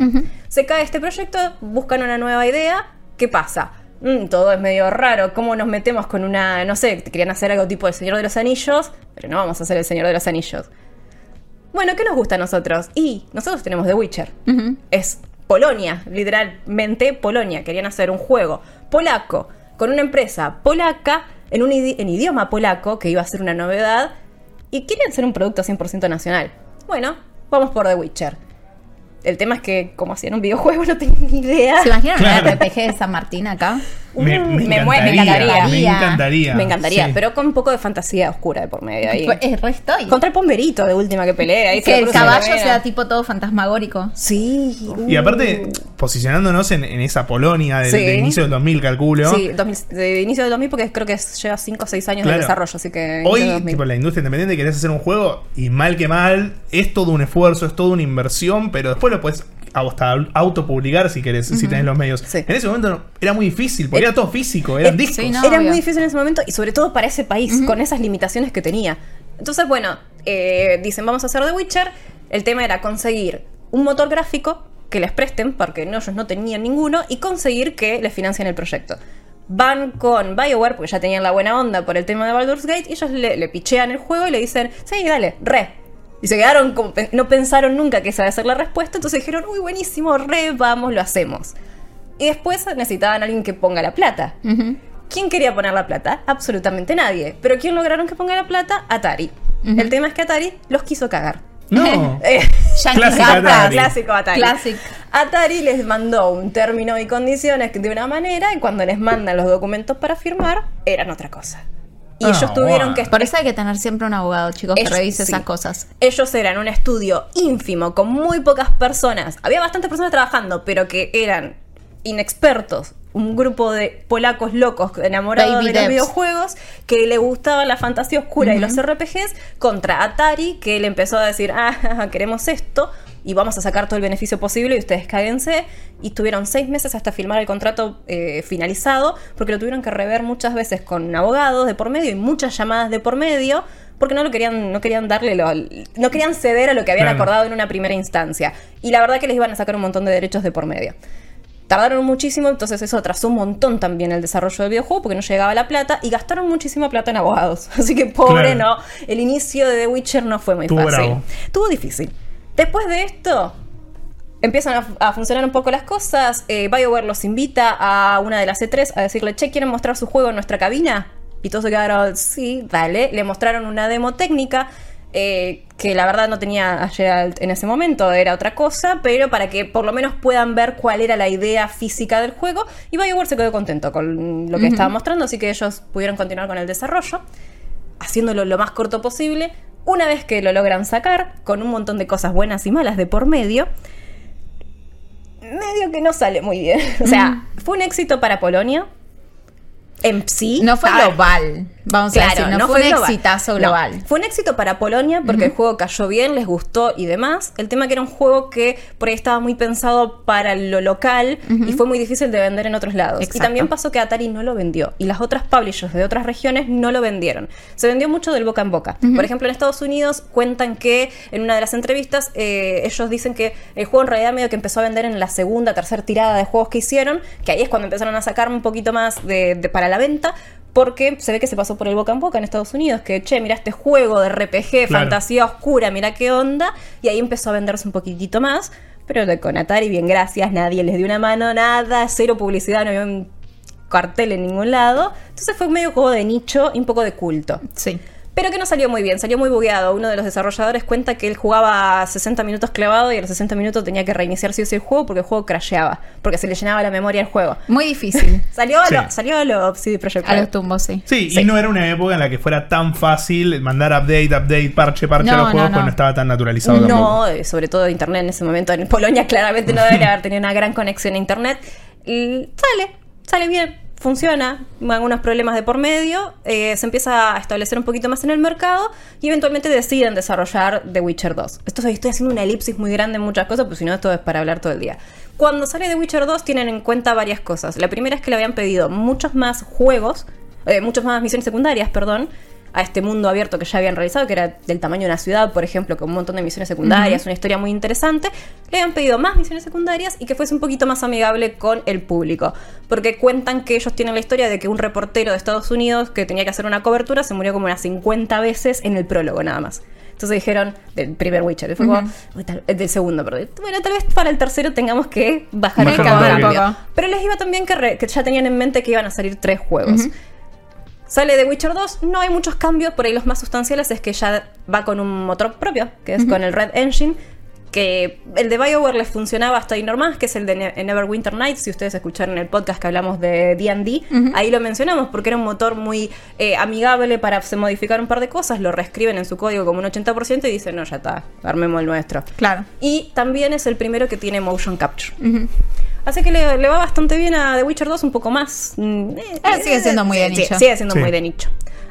Se cae este proyecto, buscan una nueva idea, ¿qué pasa? Mm, todo es medio raro, ¿cómo nos metemos con una, no sé, querían hacer algo tipo El Señor de los Anillos, pero no vamos a hacer El Señor de los Anillos. Bueno, ¿qué nos gusta a nosotros? Y nosotros tenemos The Witcher. Es Polonia, literalmente Polonia. Querían hacer un juego polaco con una empresa polaca en un idi- en idioma polaco que iba a ser una novedad y querían hacer un producto 100% nacional. Bueno, vamos por The Witcher. El tema es que como hacían un videojuego [laughs] no tenía ni idea. ¿Se imaginan Claro. un RPG de San Martín acá? Me, me me mue- me encantaría. Me encantaría. Me encantaría, Sí. pero con un poco de fantasía oscura de por medio ahí. Estoy. Contra el pomberito de última que pelea. Ahí que el caballo sea tipo todo fantasmagórico. Sí. Y aparte, posicionándonos en, en esa Polonia del, Sí. de inicio del 2000, calculo. Sí, 2000 de inicio del 2000 porque creo que lleva 5 o 6 años Claro. de desarrollo, así que... Hoy, inicio del 2000. tipo, la industria independiente querés hacer un juego y mal que mal, es todo un esfuerzo, es toda una inversión, pero después lo puedes hasta autopublicar si querés, si tenés los medios. Sí. En ese momento no- era muy difícil, porque era todo físico, eran eh, discos. sí, no. Era obvio. muy difícil en ese momento y sobre todo para ese país, con esas limitaciones que tenía. Entonces, bueno, eh, dicen, vamos a hacer The Witcher. El tema era conseguir un motor gráfico que les presten, porque no, ellos no tenían ninguno, y conseguir que les financien el proyecto. van con BioWare, porque ya tenían la buena onda por el tema de Baldur's Gate, y ellos le, le pichean el juego y le dicen, sí, dale, re. Y se quedaron como, no pensaron nunca que esa iba a ser la respuesta, entonces dijeron, uy, buenísimo, re, vamos, lo hacemos. Y después necesitaban a alguien que ponga la plata. ¿Quién quería poner la plata? Absolutamente nadie. Pero ¿quién lograron que ponga la plata? Atari. El tema es que Atari los quiso cagar. No. [laughs] Eh, Clásico. Atari. Clásico Atari. Classic. Atari les mandó un término y condiciones de una manera y cuando les mandan los documentos para firmar, eran otra cosa. Y Ah, ellos tuvieron bueno. que Por eso hay que tener siempre un abogado, chicos, que revise sí. esas cosas. Ellos eran un estudio ínfimo, con muy pocas personas. Había bastantes personas trabajando, pero que eran inexpertos. Un grupo de polacos locos enamorados Baby de los videojuegos que le gustaba la fantasía oscura y los RPGs contra Atari que le empezó a decir, ah, [laughs] queremos esto y vamos a sacar todo el beneficio posible y ustedes cáguense. Y estuvieron seis meses hasta firmar el contrato eh, finalizado porque lo tuvieron que rever muchas veces con abogados de por medio y muchas llamadas de por medio porque no lo querían, no querían darle lo, no querían ceder a lo que habían Claro. acordado en una primera instancia. Y la verdad que les iban a sacar un montón de derechos de por medio. Tardaron muchísimo, entonces eso atrasó un montón también el desarrollo del videojuego porque no llegaba la plata y gastaron muchísima plata en abogados. [laughs] Así que pobre, Claro. no. El inicio de The Witcher no fue muy Estuvo fácil. bravo. Estuvo difícil. Después de esto, empiezan a, a funcionar un poco las cosas. Eh, BioWare los invita a una de las E3 a decirle, che, ¿quieren mostrar su juego en nuestra cabina? Y todos se quedaron, sí, dale. Le mostraron una demo técnica. Eh, que la verdad no tenía a Geralt en ese momento, era otra cosa, pero para que por lo menos puedan ver cuál era la idea física del juego. Y BioWare se quedó contento con lo que estaba mostrando, así que ellos pudieron continuar con el desarrollo haciéndolo lo más corto posible. Una vez que lo logran sacar, con un montón de cosas buenas y malas de por medio, medio que no sale muy bien. [laughs] O sea, fue un éxito para Polonia. En sí. No fue global, vamos a decir, no, fue, un global. exitazo No, global. fue un éxito para Polonia porque el juego cayó bien, les gustó y demás. El tema que era un juego que por ahí estaba muy pensado para lo local y fue muy difícil de vender en otros lados. Y también pasó que Atari no lo vendió y las otras publishers de otras regiones no lo vendieron. Se vendió mucho del boca en boca. Por ejemplo, en Estados Unidos cuentan que en una de las entrevistas eh, ellos dicen que el juego en realidad medio que empezó a vender en la segunda, tercera tirada de juegos que hicieron, que ahí es cuando empezaron a sacar un poquito más de, de- para la venta. Porque se ve que se pasó por el boca en boca en Estados Unidos, que che, mira este juego de RPG, Claro. fantasía oscura, mira qué onda, y ahí empezó a venderse un poquitito más, pero de- con Atari, bien, gracias, nadie les dio una mano, nada, cero publicidad, no había un cartel en ningún lado, entonces fue medio juego de nicho y un poco de culto. Sí. Pero que no salió muy bien, salió muy bugueado. Uno de los desarrolladores cuenta que él jugaba 60 minutos clavado y a los 60 minutos tenía que reiniciar sí el juego porque el juego crasheaba, porque se le llenaba la memoria al juego. Muy difícil. Salió a Sí. lo, salió a lo CD Projekt A Red. los tumbos, sí. Sí, Sí. y no era una época en la que fuera tan fácil mandar update, update, parche, parche a los juegos, no, pues no. no estaba tan naturalizado. No, eh, sobre todo internet en ese momento. En Polonia claramente no debería [laughs] haber tenido una gran conexión a internet. Y sale, sale bien, funciona. Algunos problemas de por medio. eh, se empieza a establecer un poquito más en el mercado y eventualmente deciden desarrollar The Witcher 2. Esto estoy haciendo una elipsis muy grande en muchas cosas, pues si no, esto es para hablar todo el día. Cuando sale The Witcher 2 tienen en cuenta varias cosas. La primera es que le habían pedido muchos más juegos, eh, muchas más misiones secundarias, perdón, a este mundo abierto que ya habían realizado, que era del tamaño de una ciudad, por ejemplo, con un montón de misiones secundarias, una historia muy interesante, le habían pedido más misiones secundarias y que fuese un poquito más amigable con el público. Porque cuentan que ellos tienen la historia de que un reportero de Estados Unidos que tenía que hacer una cobertura se murió como unas 50 veces en el prólogo nada más. Entonces dijeron, del primer Witcher, fue como, "Uy, tal- eh, del segundo, perdón. Bueno, tal vez para el tercero tengamos que bajar el cambio. Pero les iba también que, re- que ya tenían en mente que iban a salir tres juegos. Sale de Witcher 2, no hay muchos cambios, por ahí los más sustanciales es que ya va con un motor propio, que es con el Red Engine, que el de BioWare les funcionaba hasta ahí normal, que es el de Ne- Neverwinter Nights, si ustedes escucharon el podcast que hablamos de D&D, ahí lo mencionamos porque era un motor muy eh, amigable para se modificar un par de cosas, lo reescriben en su código como un 80% y dicen, no, ya está, armemos el nuestro. Claro. Y también es el primero que tiene motion capture. Así que le, le va bastante bien a The Witcher 2, un poco más. mm, eh, Ah, sigue siendo muy de sí, nicho. Sigue siendo Sí. muy de nicho.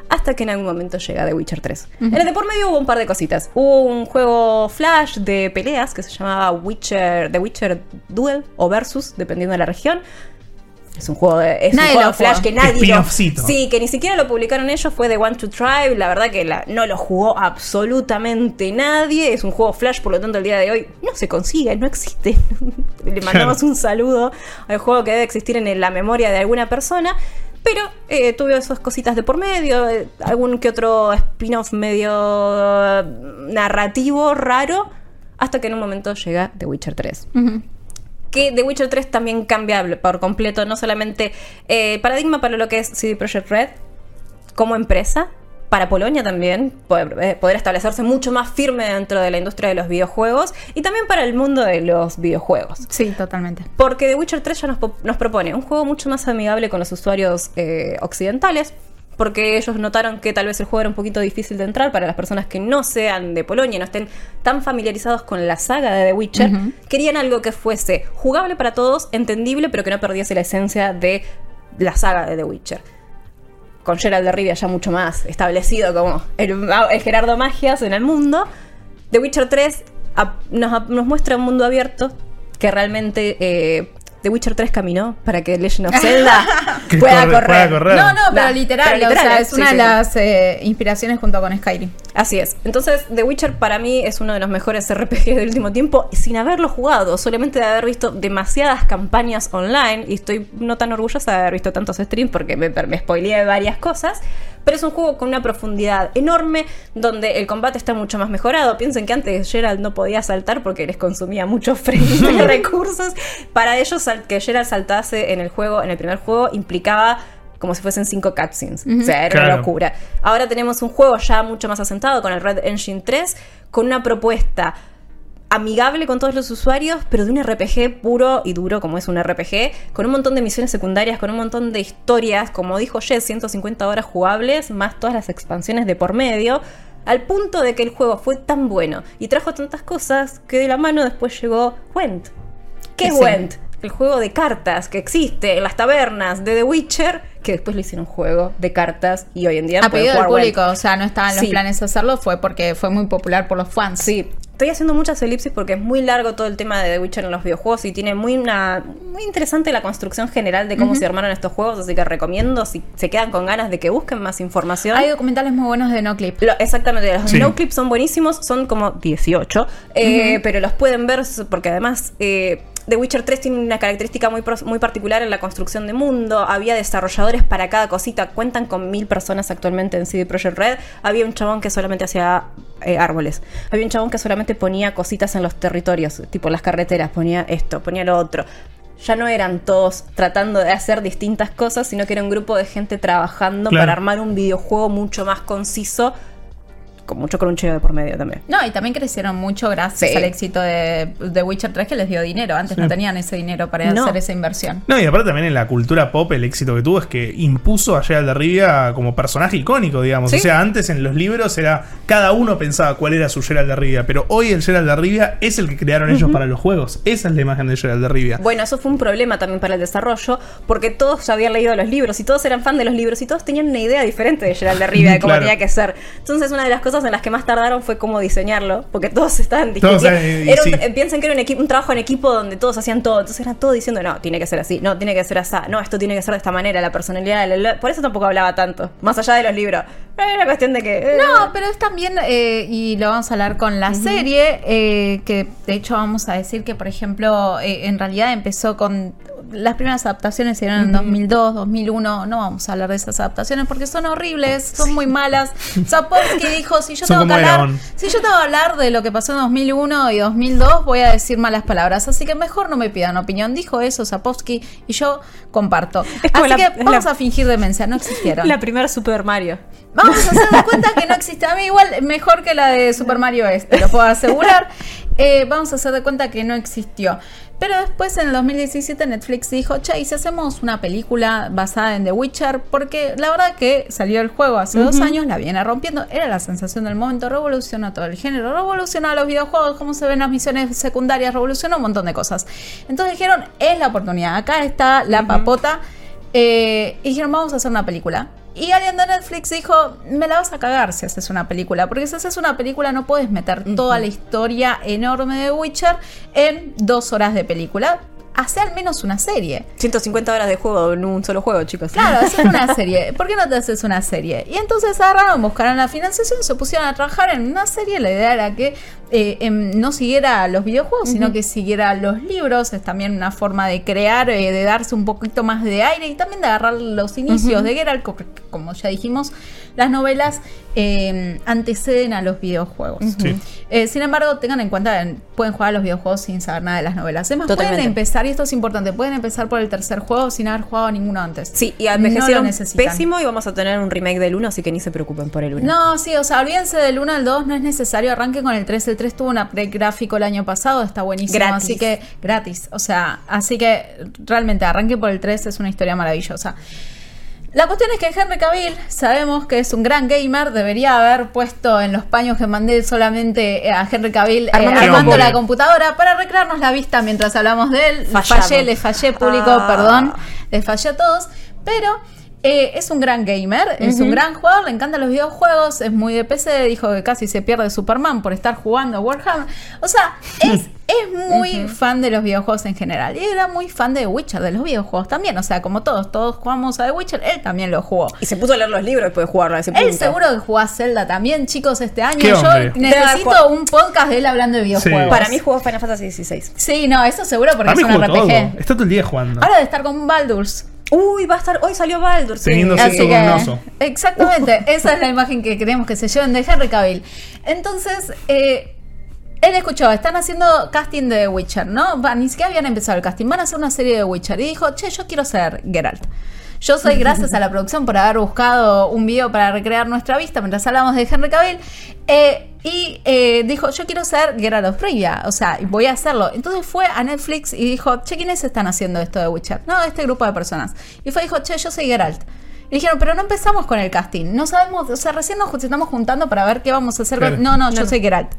Hasta que en algún momento llega The Witcher 3. En el de por medio hubo un par de cositas. Hubo un juego Flash de peleas que se llamaba Witcher, The Witcher Duel o Versus, dependiendo de la región. Es un juego de, es un Nadie juego lo Flash que nadie lo. Sí, que ni siquiera lo publicaron ellos, fue de One to Tribe. La verdad que la- no lo jugó absolutamente nadie. Es un juego Flash, por lo tanto, el día de hoy no se consigue, no existe. [laughs] Le mandamos un saludo al juego que debe existir en la memoria de alguna persona. Pero eh, tuve esas cositas de por medio, eh, algún que otro spin-off medio eh, narrativo raro, hasta que en un momento llega The Witcher 3 Ujú. Que The Witcher 3 también cambia por completo, no solamente eh, paradigma para lo que es CD Projekt Red como empresa, para Polonia también, poder, eh, poder establecerse mucho más firme dentro de la industria de los videojuegos y también para el mundo de los videojuegos. Sí, totalmente. Porque The Witcher 3 ya nos, nos propone un juego mucho más amigable con los usuarios eh, occidentales. Porque ellos notaron que tal vez el juego era un poquito difícil de entrar para las personas que no sean de Polonia y no estén tan familiarizados con la saga de The Witcher. Querían algo que fuese jugable para todos, entendible, pero que no perdiese la esencia de la saga de The Witcher. Con Gerald de Rivia ya mucho más establecido como el, el Gerardo Magias en el mundo. The Witcher 3 a- nos, nos muestra un mundo abierto que realmente eh, The Witcher 3 caminó para que Legend of Zelda [laughs] pueda, corre- correr. pueda correr. No, no, pero literal, pero literal, o sea, ¿eh? es Sí, una sí, de sí. las eh, inspiraciones junto con Skyrim. Así es. Entonces, The Witcher para mí es uno de los mejores RPG del último tiempo, sin haberlo jugado, solamente de haber visto demasiadas campañas online, y estoy no tan orgullosa de haber visto tantos streams porque me, me spoileé varias cosas, pero es un juego con una profundidad enorme, donde el combate está mucho más mejorado. Piensen que antes Gerald no podía saltar porque les consumía muchos [laughs] frames de [laughs] recursos. Para ellos, que Gerald saltase en el juego, en el primer juego, implicaba como si fuesen cinco cutscenes. O sea, era una locura. Ahora tenemos un juego ya mucho más asentado con el Red Engine 3, con una propuesta amigable con todos los usuarios, pero de un RPG puro y duro como es un RPG, con un montón de misiones secundarias, con un montón de historias, como dijo Jess, 150 horas jugables, más todas las expansiones de por medio, al punto de que el juego fue tan bueno y trajo tantas cosas que de la mano después llegó Went. ¿Qué es. Went? El juego de cartas que existe en las tabernas de The Witcher, que después le hicieron juego de cartas y hoy en día A pedido del Went. público, o sea, no estaba en los Sí. planes hacerlo, fue porque fue muy popular por los fans. Sí, estoy haciendo muchas elipsis porque es muy largo todo el tema de The Witcher en los videojuegos y tiene muy una muy interesante la construcción general de cómo se armaron estos juegos, así que recomiendo si se quedan con ganas de que busquen más información. Hay documentales muy buenos de NoClip. Lo- exactamente, los Sí. no clips son buenísimos, son como 18, eh, pero los pueden ver porque además eh, The Witcher 3 tiene una característica muy, muy particular en la construcción de mundo, había desarrolladores para cada cosita, cuentan con mil personas actualmente en CD Projekt Red, había un chabón que solamente hacía eh, árboles, había un chabón que solamente ponía cositas en los territorios, tipo las carreteras, ponía esto, ponía lo otro. Ya no eran todos tratando de hacer distintas cosas, sino que era un grupo de gente trabajando Claro. para armar un videojuego mucho más conciso, con mucho cruncheo de por medio también. No, y también crecieron mucho gracias Sí. al éxito de, de Witcher 3 que les dio dinero. Antes no tenían ese dinero para No. hacer esa inversión. No, y aparte también en la cultura pop el éxito que tuvo es que impuso a Gerald de Rivia como personaje icónico, digamos. Sí. O sea, antes en los libros era cada uno pensaba cuál era su Gerald de Rivia, pero hoy el Gerald de Rivia es el que crearon ellos para los juegos. Esa es la imagen de Gerald de Rivia. Bueno, eso fue un problema también para el desarrollo, porque todos habían leído los libros y todos eran fan de los libros y todos tenían una idea diferente de Gerald de Rivia, de cómo Claro. tenía que ser. Entonces, una de las cosas en las que más tardaron fue cómo diseñarlo, porque todos estaban Todos, discutiendo. eh, Era un- sí. piensen que era un, equipo, un trabajo en equipo donde todos hacían todo, entonces era todo diciendo, no, tiene que ser así, no, tiene que ser así, no, esto tiene que ser de esta manera, la personalidad, la- la- por eso tampoco hablaba tanto, más allá de los libros. Era una cuestión de que... eh, No, pero es también, eh, y lo vamos a hablar con la serie, eh, que de hecho vamos a decir que, por ejemplo, eh, en realidad empezó con... Las primeras adaptaciones se dieron en 2002, 2001. No vamos a hablar de esas adaptaciones porque son horribles, son muy malas. Sapolsky [laughs] dijo: si yo, Son tengo que hablar, si yo tengo que hablar de lo que pasó en 2001 y 2002, voy a decir malas palabras. Así que mejor no me pidan opinión. Dijo eso Sapolsky y yo comparto. Así la- que vamos la- a fingir demencia. No existieron. La primera Super Mario. Vamos a hacer [laughs] de cuenta que no existe. A mí igual mejor que la de Super Mario este, lo puedo asegurar. [laughs] Eh, vamos a hacer de cuenta que no existió. Pero después en el 2017 Netflix dijo, che, ¿y si hacemos una película basada en The Witcher? Porque la verdad que salió el juego hace dos años, la viene rompiendo, era la sensación del momento, revolucionó todo el género, revolucionó los videojuegos, cómo se ven las misiones secundarias, revolucionó un montón de cosas. Entonces dijeron, es la oportunidad, acá está la papota. Eh, y dijeron, vamos a hacer una película. Y alguien de Netflix dijo, me la vas a cagar si haces una película, porque si haces una película no puedes meter toda la historia enorme de Witcher en dos horas de película. hace al menos una serie. 150 horas de juego en un solo juego, chicos. Claro, [laughs] hacer una serie. ¿Por qué no te haces una serie? Y entonces agarraron, buscaron la financiación, se pusieron a trabajar en una serie. La idea era que eh, em, no siguiera los videojuegos, sino que siguiera los libros. Es también una forma de crear, eh, de darse un poquito más de aire y también de agarrar los inicios de Geralt, porque como ya dijimos, las novelas eh, anteceden a los videojuegos. Sí. Eh, sin embargo, tengan en cuenta, que pueden jugar a los videojuegos sin saber nada de las novelas. Es más, Totalmente. pueden empezar, y esto es importante, pueden empezar por el tercer juego sin haber jugado ninguno antes. Sí, y No envejecieron necesitan. pésimo y vamos a tener un remake del 1, así que ni se preocupen por el 1. No, sí, o sea, olvídense del 1 al 2, no es necesario, arranquen con el 3. El 3 tuvo un upgrade gráfico el año pasado, está buenísimo, Gratis. así que gratis, o sea, así que realmente arranquen por el 3, es una historia maravillosa. La cuestión es que Henry Cavill, sabemos que es un gran gamer, debería haber puesto en los paños que mandé solamente eh, a Henry Cavill eh, Armando la computadora. para recrearnos la vista mientras hablamos de él. Le Fallamos. fallé, le fallé público, Ah. perdón, les fallé a todos, pero eh, es un gran gamer, es un gran jugador, le encantan los videojuegos, es muy de PC, dijo que casi se pierde Superman por estar jugando a Warhammer. O sea, es, [laughs] es muy fan de los videojuegos en general. Y era muy fan de The Witcher, de los videojuegos también. O sea, como todos, todos jugamos a The Witcher, él también lo jugó. Y se puso a leer los libros después de jugarlo a ese punto. Él seguro que jugó a Zelda también, chicos, este año. Yo hombre. necesito un podcast de él hablando de videojuegos. Para mí jugó Final Fantasy XVI. Sí, no, eso seguro porque es un jugó todo. RPG. Está todo el día jugando. Ahora de estar con Baldur's. Uy, va a estar. Hoy salió Baldur. sí. Teniendo Así sexo con un oso. Exactamente, [laughs] esa es la imagen que queremos que se lleven de Henry Cavill. Entonces, eh, él escuchó, están haciendo casting de The Witcher, ¿no? Ni siquiera habían empezado el casting, van a hacer una serie de Witcher. Y dijo, che, yo quiero ser Geralt. Yo soy [laughs] gracias a la producción por haber buscado un video para recrear nuestra vista mientras hablamos de Henry Cavill. eh, y eh, dijo, yo quiero ser Geralt of Rivia, o sea, voy a hacerlo. Entonces fue a Netflix y dijo, che, ¿quiénes están haciendo esto de Witcher? No, este grupo de personas. Y fue y dijo, che, yo soy Geralt. Y dijeron, pero no empezamos con el casting. No sabemos, o sea, recién nos estamos juntando para ver qué vamos a hacer. con-. No, no, yo soy Geralt.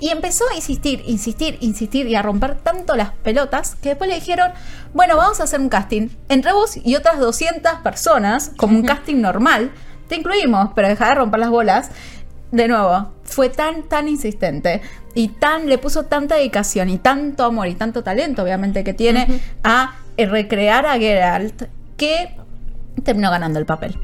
Y empezó a insistir, insistir, insistir y a romper tanto las pelotas que después le dijeron, bueno, vamos a hacer un casting. Entre vos y otras 200 personas, como un [laughs] casting normal, te incluimos, pero deja de romper las bolas. De nuevo, fue tan, tan insistente y tan, le puso tanta dedicación y tanto amor y tanto talento, obviamente, que tiene a eh, recrear a Geralt que terminó ganando el papel.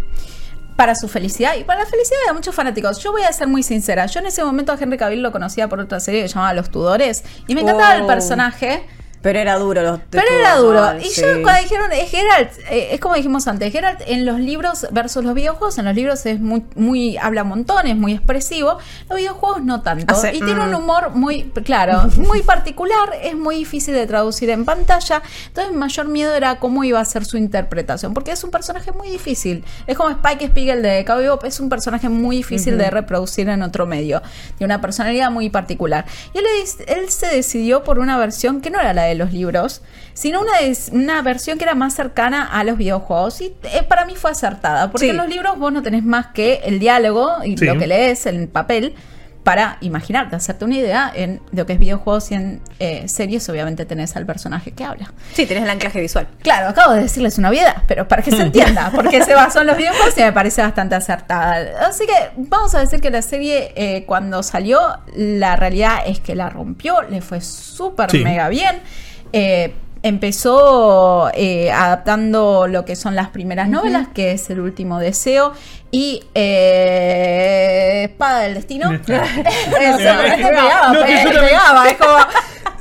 Para su felicidad y para la felicidad de muchos fanáticos. Yo voy a ser muy sincera. Yo en ese momento a Henry Cavill lo conocía por otra serie que se llamaba Los Tudores y me encantaba el Oh. personaje. Pero era duro. Los, Pero era duro. Ay, Y sí. yo cuando dijeron, es Geralt, eh, es como dijimos antes, Geralt en los libros versus los videojuegos, en los libros es muy, muy habla montones, muy expresivo, los videojuegos no tanto. Hace, y tiene un mm. humor muy, claro, [laughs] muy particular, es muy difícil de traducir en pantalla. Entonces mi mayor miedo era cómo iba a ser su interpretación, porque es un personaje muy difícil. Es como Spike Spiegel de Cowboy Bebop, es un personaje muy difícil de reproducir en otro medio. Tiene una personalidad muy particular. Y él, él se decidió por una versión que no era la de los libros, sino una, una versión que era más cercana a los videojuegos. Y eh, para mí fue acertada, porque Sí. en los libros vos no tenés más que el diálogo y Sí. lo que lees en papel para imaginarte, hacerte una idea en lo que es videojuegos y en eh, series, obviamente tenés al personaje que habla. Sí, tenés el anclaje visual. Claro, acabo de decirles una obviedad, pero para que se [laughs] entienda, porque se basó en los videojuegos y me parece bastante acertada. Así que vamos a decir que la serie eh, cuando salió, la realidad es que la rompió, le fue súper Sí. mega bien. Eh, empezó eh, adaptando lo que son las primeras novelas, que es El último deseo, y eh, Espada del Destino. [laughs] Eso, te pegaba, no, yo también- pegaba, es como...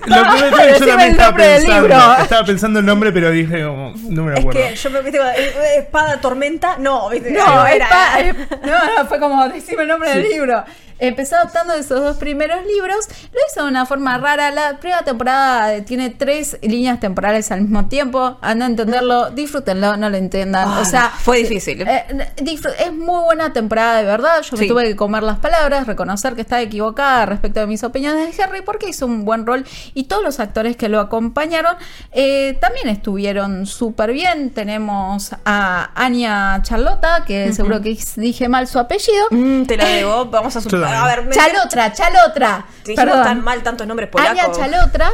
Lo que yo Decime también el estaba pensando. libro. Estaba pensando el nombre, pero dije como, no me lo Es acuerdo. que yo me viste eh, eh, espada tormenta. No, viste. No, era. espa- eh, [laughs] no, no, fue como decime el nombre del libro. Empezó adaptando esos dos primeros libros, lo hizo de una forma rara. La primera temporada eh, tiene tres líneas temporales al mismo tiempo. Anda a entenderlo, disfrútenlo, no lo entiendan. Ah, o sea, fue difícil. eh, disfr- es muy buena temporada de verdad. Yo me Sí. tuve que comer las palabras, reconocer que estaba equivocada respecto de mis opiniones de Harry, porque hizo un buen rol y todos los actores que lo acompañaron eh, también estuvieron súper bien. Tenemos a Anya Charlotta, que seguro que dije mal su apellido. Mm, te la debo. [laughs] Vamos a también. A ver, me- Chalotra, Chalotra. te Perdón. tan mal tantos nombres polacos. Anya Chalotra.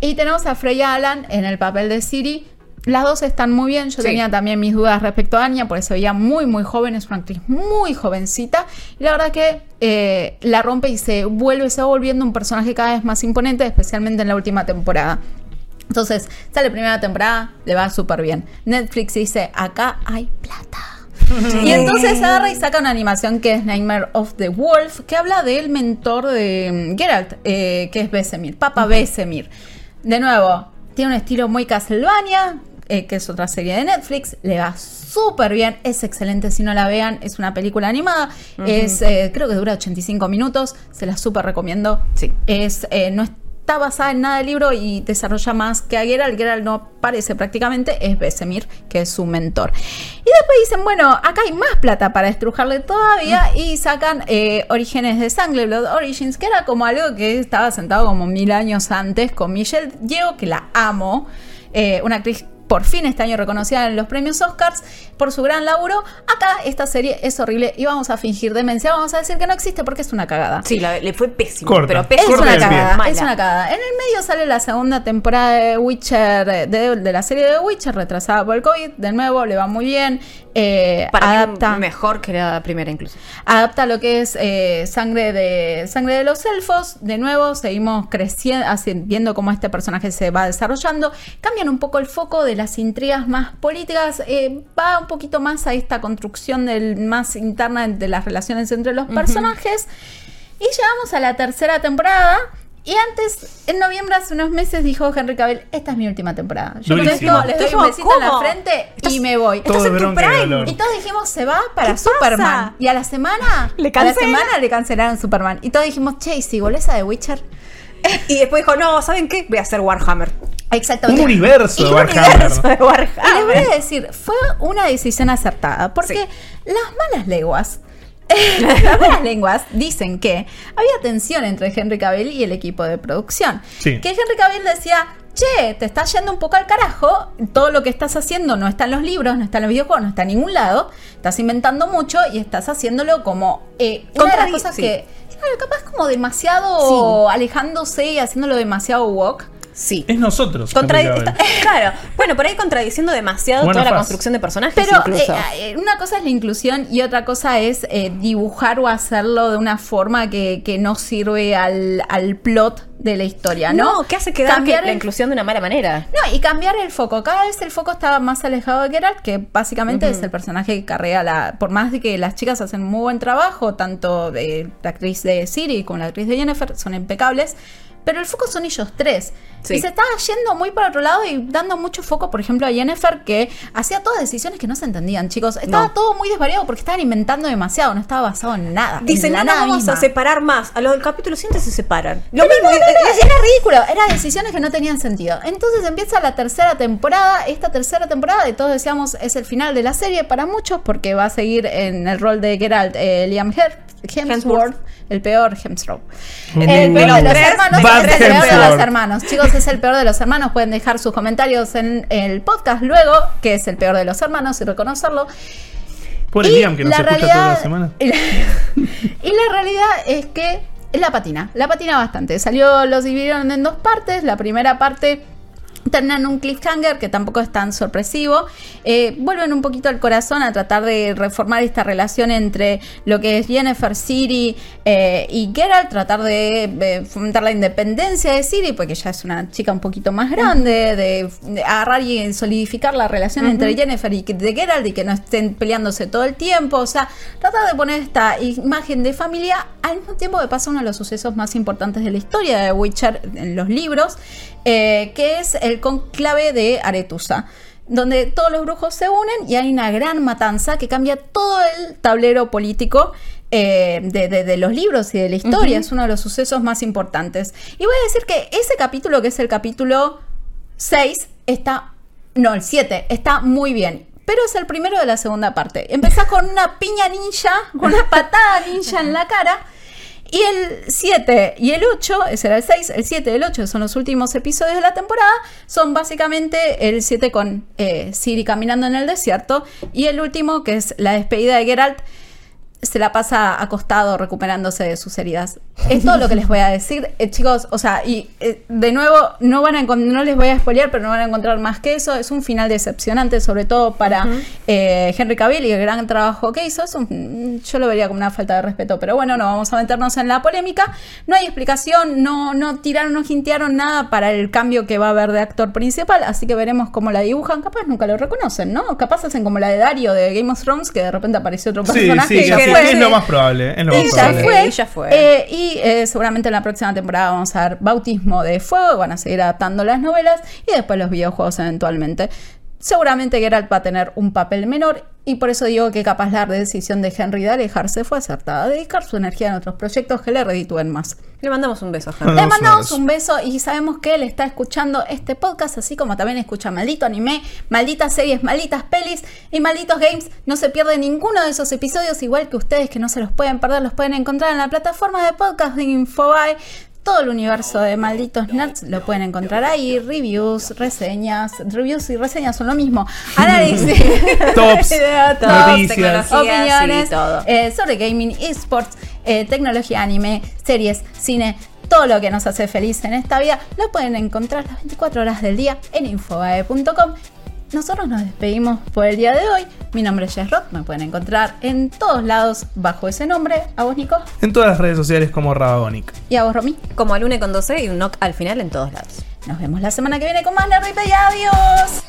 Y tenemos a Freya Alan en el papel de Siri. Las dos están muy bien. Yo Sí. tenía también mis dudas respecto a Anya, porque se veía muy, muy joven. Es una actriz muy jovencita. Y la verdad que eh, la rompe y se vuelve, se va volviendo un personaje cada vez más imponente, especialmente en la última temporada. Entonces, sale primera temporada, le va súper bien. Netflix dice, acá hay plata. [laughs] Y entonces agarra y saca una animación que es Nightmare of the Wolf, que habla del mentor de mm, Geralt, eh, que es Besemir, Papa Besemir. De nuevo, tiene un estilo muy Castlevania, eh, que es otra serie de Netflix, le va súper bien, es excelente si no la vean, es una película animada, es eh, creo que dura 85 minutos, se la súper recomiendo. Sí. Es, eh, no está basada en nada del libro y desarrolla más que a Geralt, Geralt no aparece prácticamente, es Besemir, que es su mentor. Y después dicen, bueno, acá hay más plata para estrujarle todavía y sacan eh, Orígenes de Sangre, Blood Origins, que era como algo que estaba sentado como mil años antes con Michelle Yeoh, que la amo, eh, una actriz por fin este año reconocida en los premios Oscars por su gran laburo. Acá esta serie es horrible y vamos a fingir demencia, vamos a decir que no existe porque es una cagada. Sí, la- le fue pésimo. Corta. Pero Es pésimo. Corta una cagada, Mala. es una cagada. En el medio sale la segunda temporada de Witcher, de, de la serie de Witcher, retrasada por el COVID. De nuevo, le va muy bien. Eh, Para adapta, mí mejor que la primera incluso. adapta lo que es eh, sangre de sangre de los elfos. De nuevo, seguimos creciendo, viendo cómo este personaje se va desarrollando. Cambian un poco el foco de las intrigas más políticas. eh, va un poquito más a esta construcción del más interna de las relaciones entre los personajes. Y llegamos a la tercera temporada. Y antes, en noviembre, hace unos meses, dijo Henry Cavill, esta es mi última temporada. Yo les doy un besito en la frente y me voy. Estás en tu y prime. dolor. Y todos dijimos, se va para ¿Qué Superman. pasa? Y a la semana, Le a la semana le cancelaron Superman. Y todos dijimos, che, ¿y si volvés a The Witcher? [laughs] Y después dijo, no, ¿saben qué? Voy a hacer Warhammer. Exactamente. Un universo de un Warhammer. universo de Y les voy Warhammer. a decir, fue una decisión acertada, porque Sí. las malas lenguas, [laughs] las malas lenguas dicen que había tensión entre Henry Cavill y el equipo de producción. Sí. Que Henry Cavill decía, che, te estás yendo un poco al carajo, todo lo que estás haciendo no está en los libros, no está en los videojuegos, no está en ningún lado, estás inventando mucho y estás haciéndolo como... Eh, una de las cosas sí. que... claro, capaz como demasiado alejándose y haciéndolo demasiado woke. Sí. Es nosotros. Contra- está- [laughs] claro, bueno, por ahí contradiciendo demasiado Buena toda la construcción de personajes. Pero eh, eh, una cosa es la inclusión y otra cosa es eh, dibujar o hacerlo de una forma que, que no sirve al, al plot de la historia, ¿no? no, que hace quedar que Cambiar la el- inclusión de una mala manera. No, y cambiar el foco. Cada vez el foco está más alejado de Geralt, que básicamente es el personaje que carrea la. Por más de que las chicas hacen muy buen trabajo, tanto de la actriz de Siri como la actriz de Jennifer, son impecables. Pero el foco son ellos tres. Sí. Y se estaba yendo muy para otro lado y dando mucho foco, por ejemplo, a Jennifer, que hacía todas decisiones que no se entendían, chicos. Estaba No. todo muy desvariado porque estaban inventando demasiado, no estaba basado en nada. Dicen, no, nada vamos misma. a separar más. A los del capítulo siguiente se separan. Lo Pero mismo. no, no, eh, era ridículo, eran decisiones que no tenían sentido. Entonces empieza la tercera temporada. Esta tercera temporada, y todos decíamos, es el final de la serie para muchos, porque va a seguir en el rol de Geralt eh, Liam Her- Hemsworth, Hemsworth. el peor Hemsworth. Uh. El peor de los hermanos, Bad es el peor de los hermanos. Chicos, es el peor de los hermanos. Pueden dejar sus comentarios en el podcast luego, que es el peor de los hermanos, y reconocerlo. Pobre Liam que nos la escucha realidad- toda la semana. [laughs] Y la, y la realidad es que la patina, la patina bastante. Salió, los dividieron en dos partes. La primera parte termina en un cliffhanger que tampoco es tan sorpresivo. Eh, vuelven un poquito al corazón a tratar de reformar esta relación entre lo que es Jennifer, Siri eh, y Geralt, tratar de, eh, fomentar la independencia de Siri, porque ya es una chica un poquito más grande, de, de agarrar y solidificar la relación entre Jennifer y de Geralt y que no estén peleándose todo el tiempo. O sea, tratar de poner esta imagen de familia al mismo tiempo que pasa uno de los sucesos más importantes de la historia de Witcher en los libros, eh, que es el conclave de Aretusa donde todos los brujos se unen y hay una gran matanza que cambia todo el tablero político eh, de, de- de los libros y de la historia. Es uno de los sucesos más importantes. Y voy a decir que ese capítulo, que es el capítulo 6, está... No, el 7, está muy bien. Pero es el primero de la segunda parte. Empezás con una piña ninja, con una patada ninja en la cara. Y el 7 y el 8, ese era el 6, el 7 y el 8 son los últimos episodios de la temporada, son básicamente el 7 con eh, Siri caminando en el desierto y el último, que es la despedida de Geralt. Se la pasa acostado recuperándose de sus heridas. Es todo lo que les voy a decir, Eh, chicos. O sea, y eh, de nuevo, no van a no les voy a spoilear, pero no van a encontrar más que eso. Es un final decepcionante, sobre todo para eh, Henry Cavill y el gran trabajo que hizo. Es un- yo lo vería como una falta de respeto, pero bueno, no vamos a meternos en la polémica. No hay explicación, no, no tiraron, no hintearon nada para el cambio que va a haber de actor principal, así que veremos cómo la dibujan. Capaz nunca lo reconocen, ¿no? Capaz hacen como la de Dario de Game of Thrones, que de repente apareció otro Sí, personaje sí, y fue. es lo más probable. Es lo más Y ya probable. fue. Y ya fue. Eh, y eh, seguramente en la próxima temporada vamos a ver Bautismo de Fuego, van a seguir adaptando las novelas y después los videojuegos eventualmente. Seguramente Geralt va a tener un papel menor y por eso digo que capaz la decisión de Henry de alejarse fue acertada, dedicar su energía en otros proyectos que le reditúen más. Le mandamos un beso a Henry. Le mandamos un beso y sabemos que él está escuchando este podcast, así como también escucha maldito anime, malditas series, malditas pelis y malditos games. No se pierde ninguno de esos episodios, igual que ustedes que no se los pueden perder, los pueden encontrar en la plataforma de podcast de Infobae. Todo el universo de malditos nerds lo pueden encontrar ahí, reviews, reseñas, reviews y reseñas son lo mismo. [laughs] Análisis, Tops, [laughs] Tops, noticias. tecnología. opiniones sí, todo. eh, sobre gaming, esports, eh, tecnología, anime, series, cine, todo lo que nos hace feliz en esta vida, lo pueden encontrar las 24 horas del día en infobae.com. Nosotros nos despedimos por el día de hoy. Mi nombre es Jess Roth, me pueden encontrar en todos lados bajo ese nombre. ¿A vos, Nico? En todas las redes sociales como Rabagonic. ¿Y a vos, Romy? Como Alune con 12 y un knock al final en todos lados. Nos vemos la semana que viene con más Nerdy y adiós.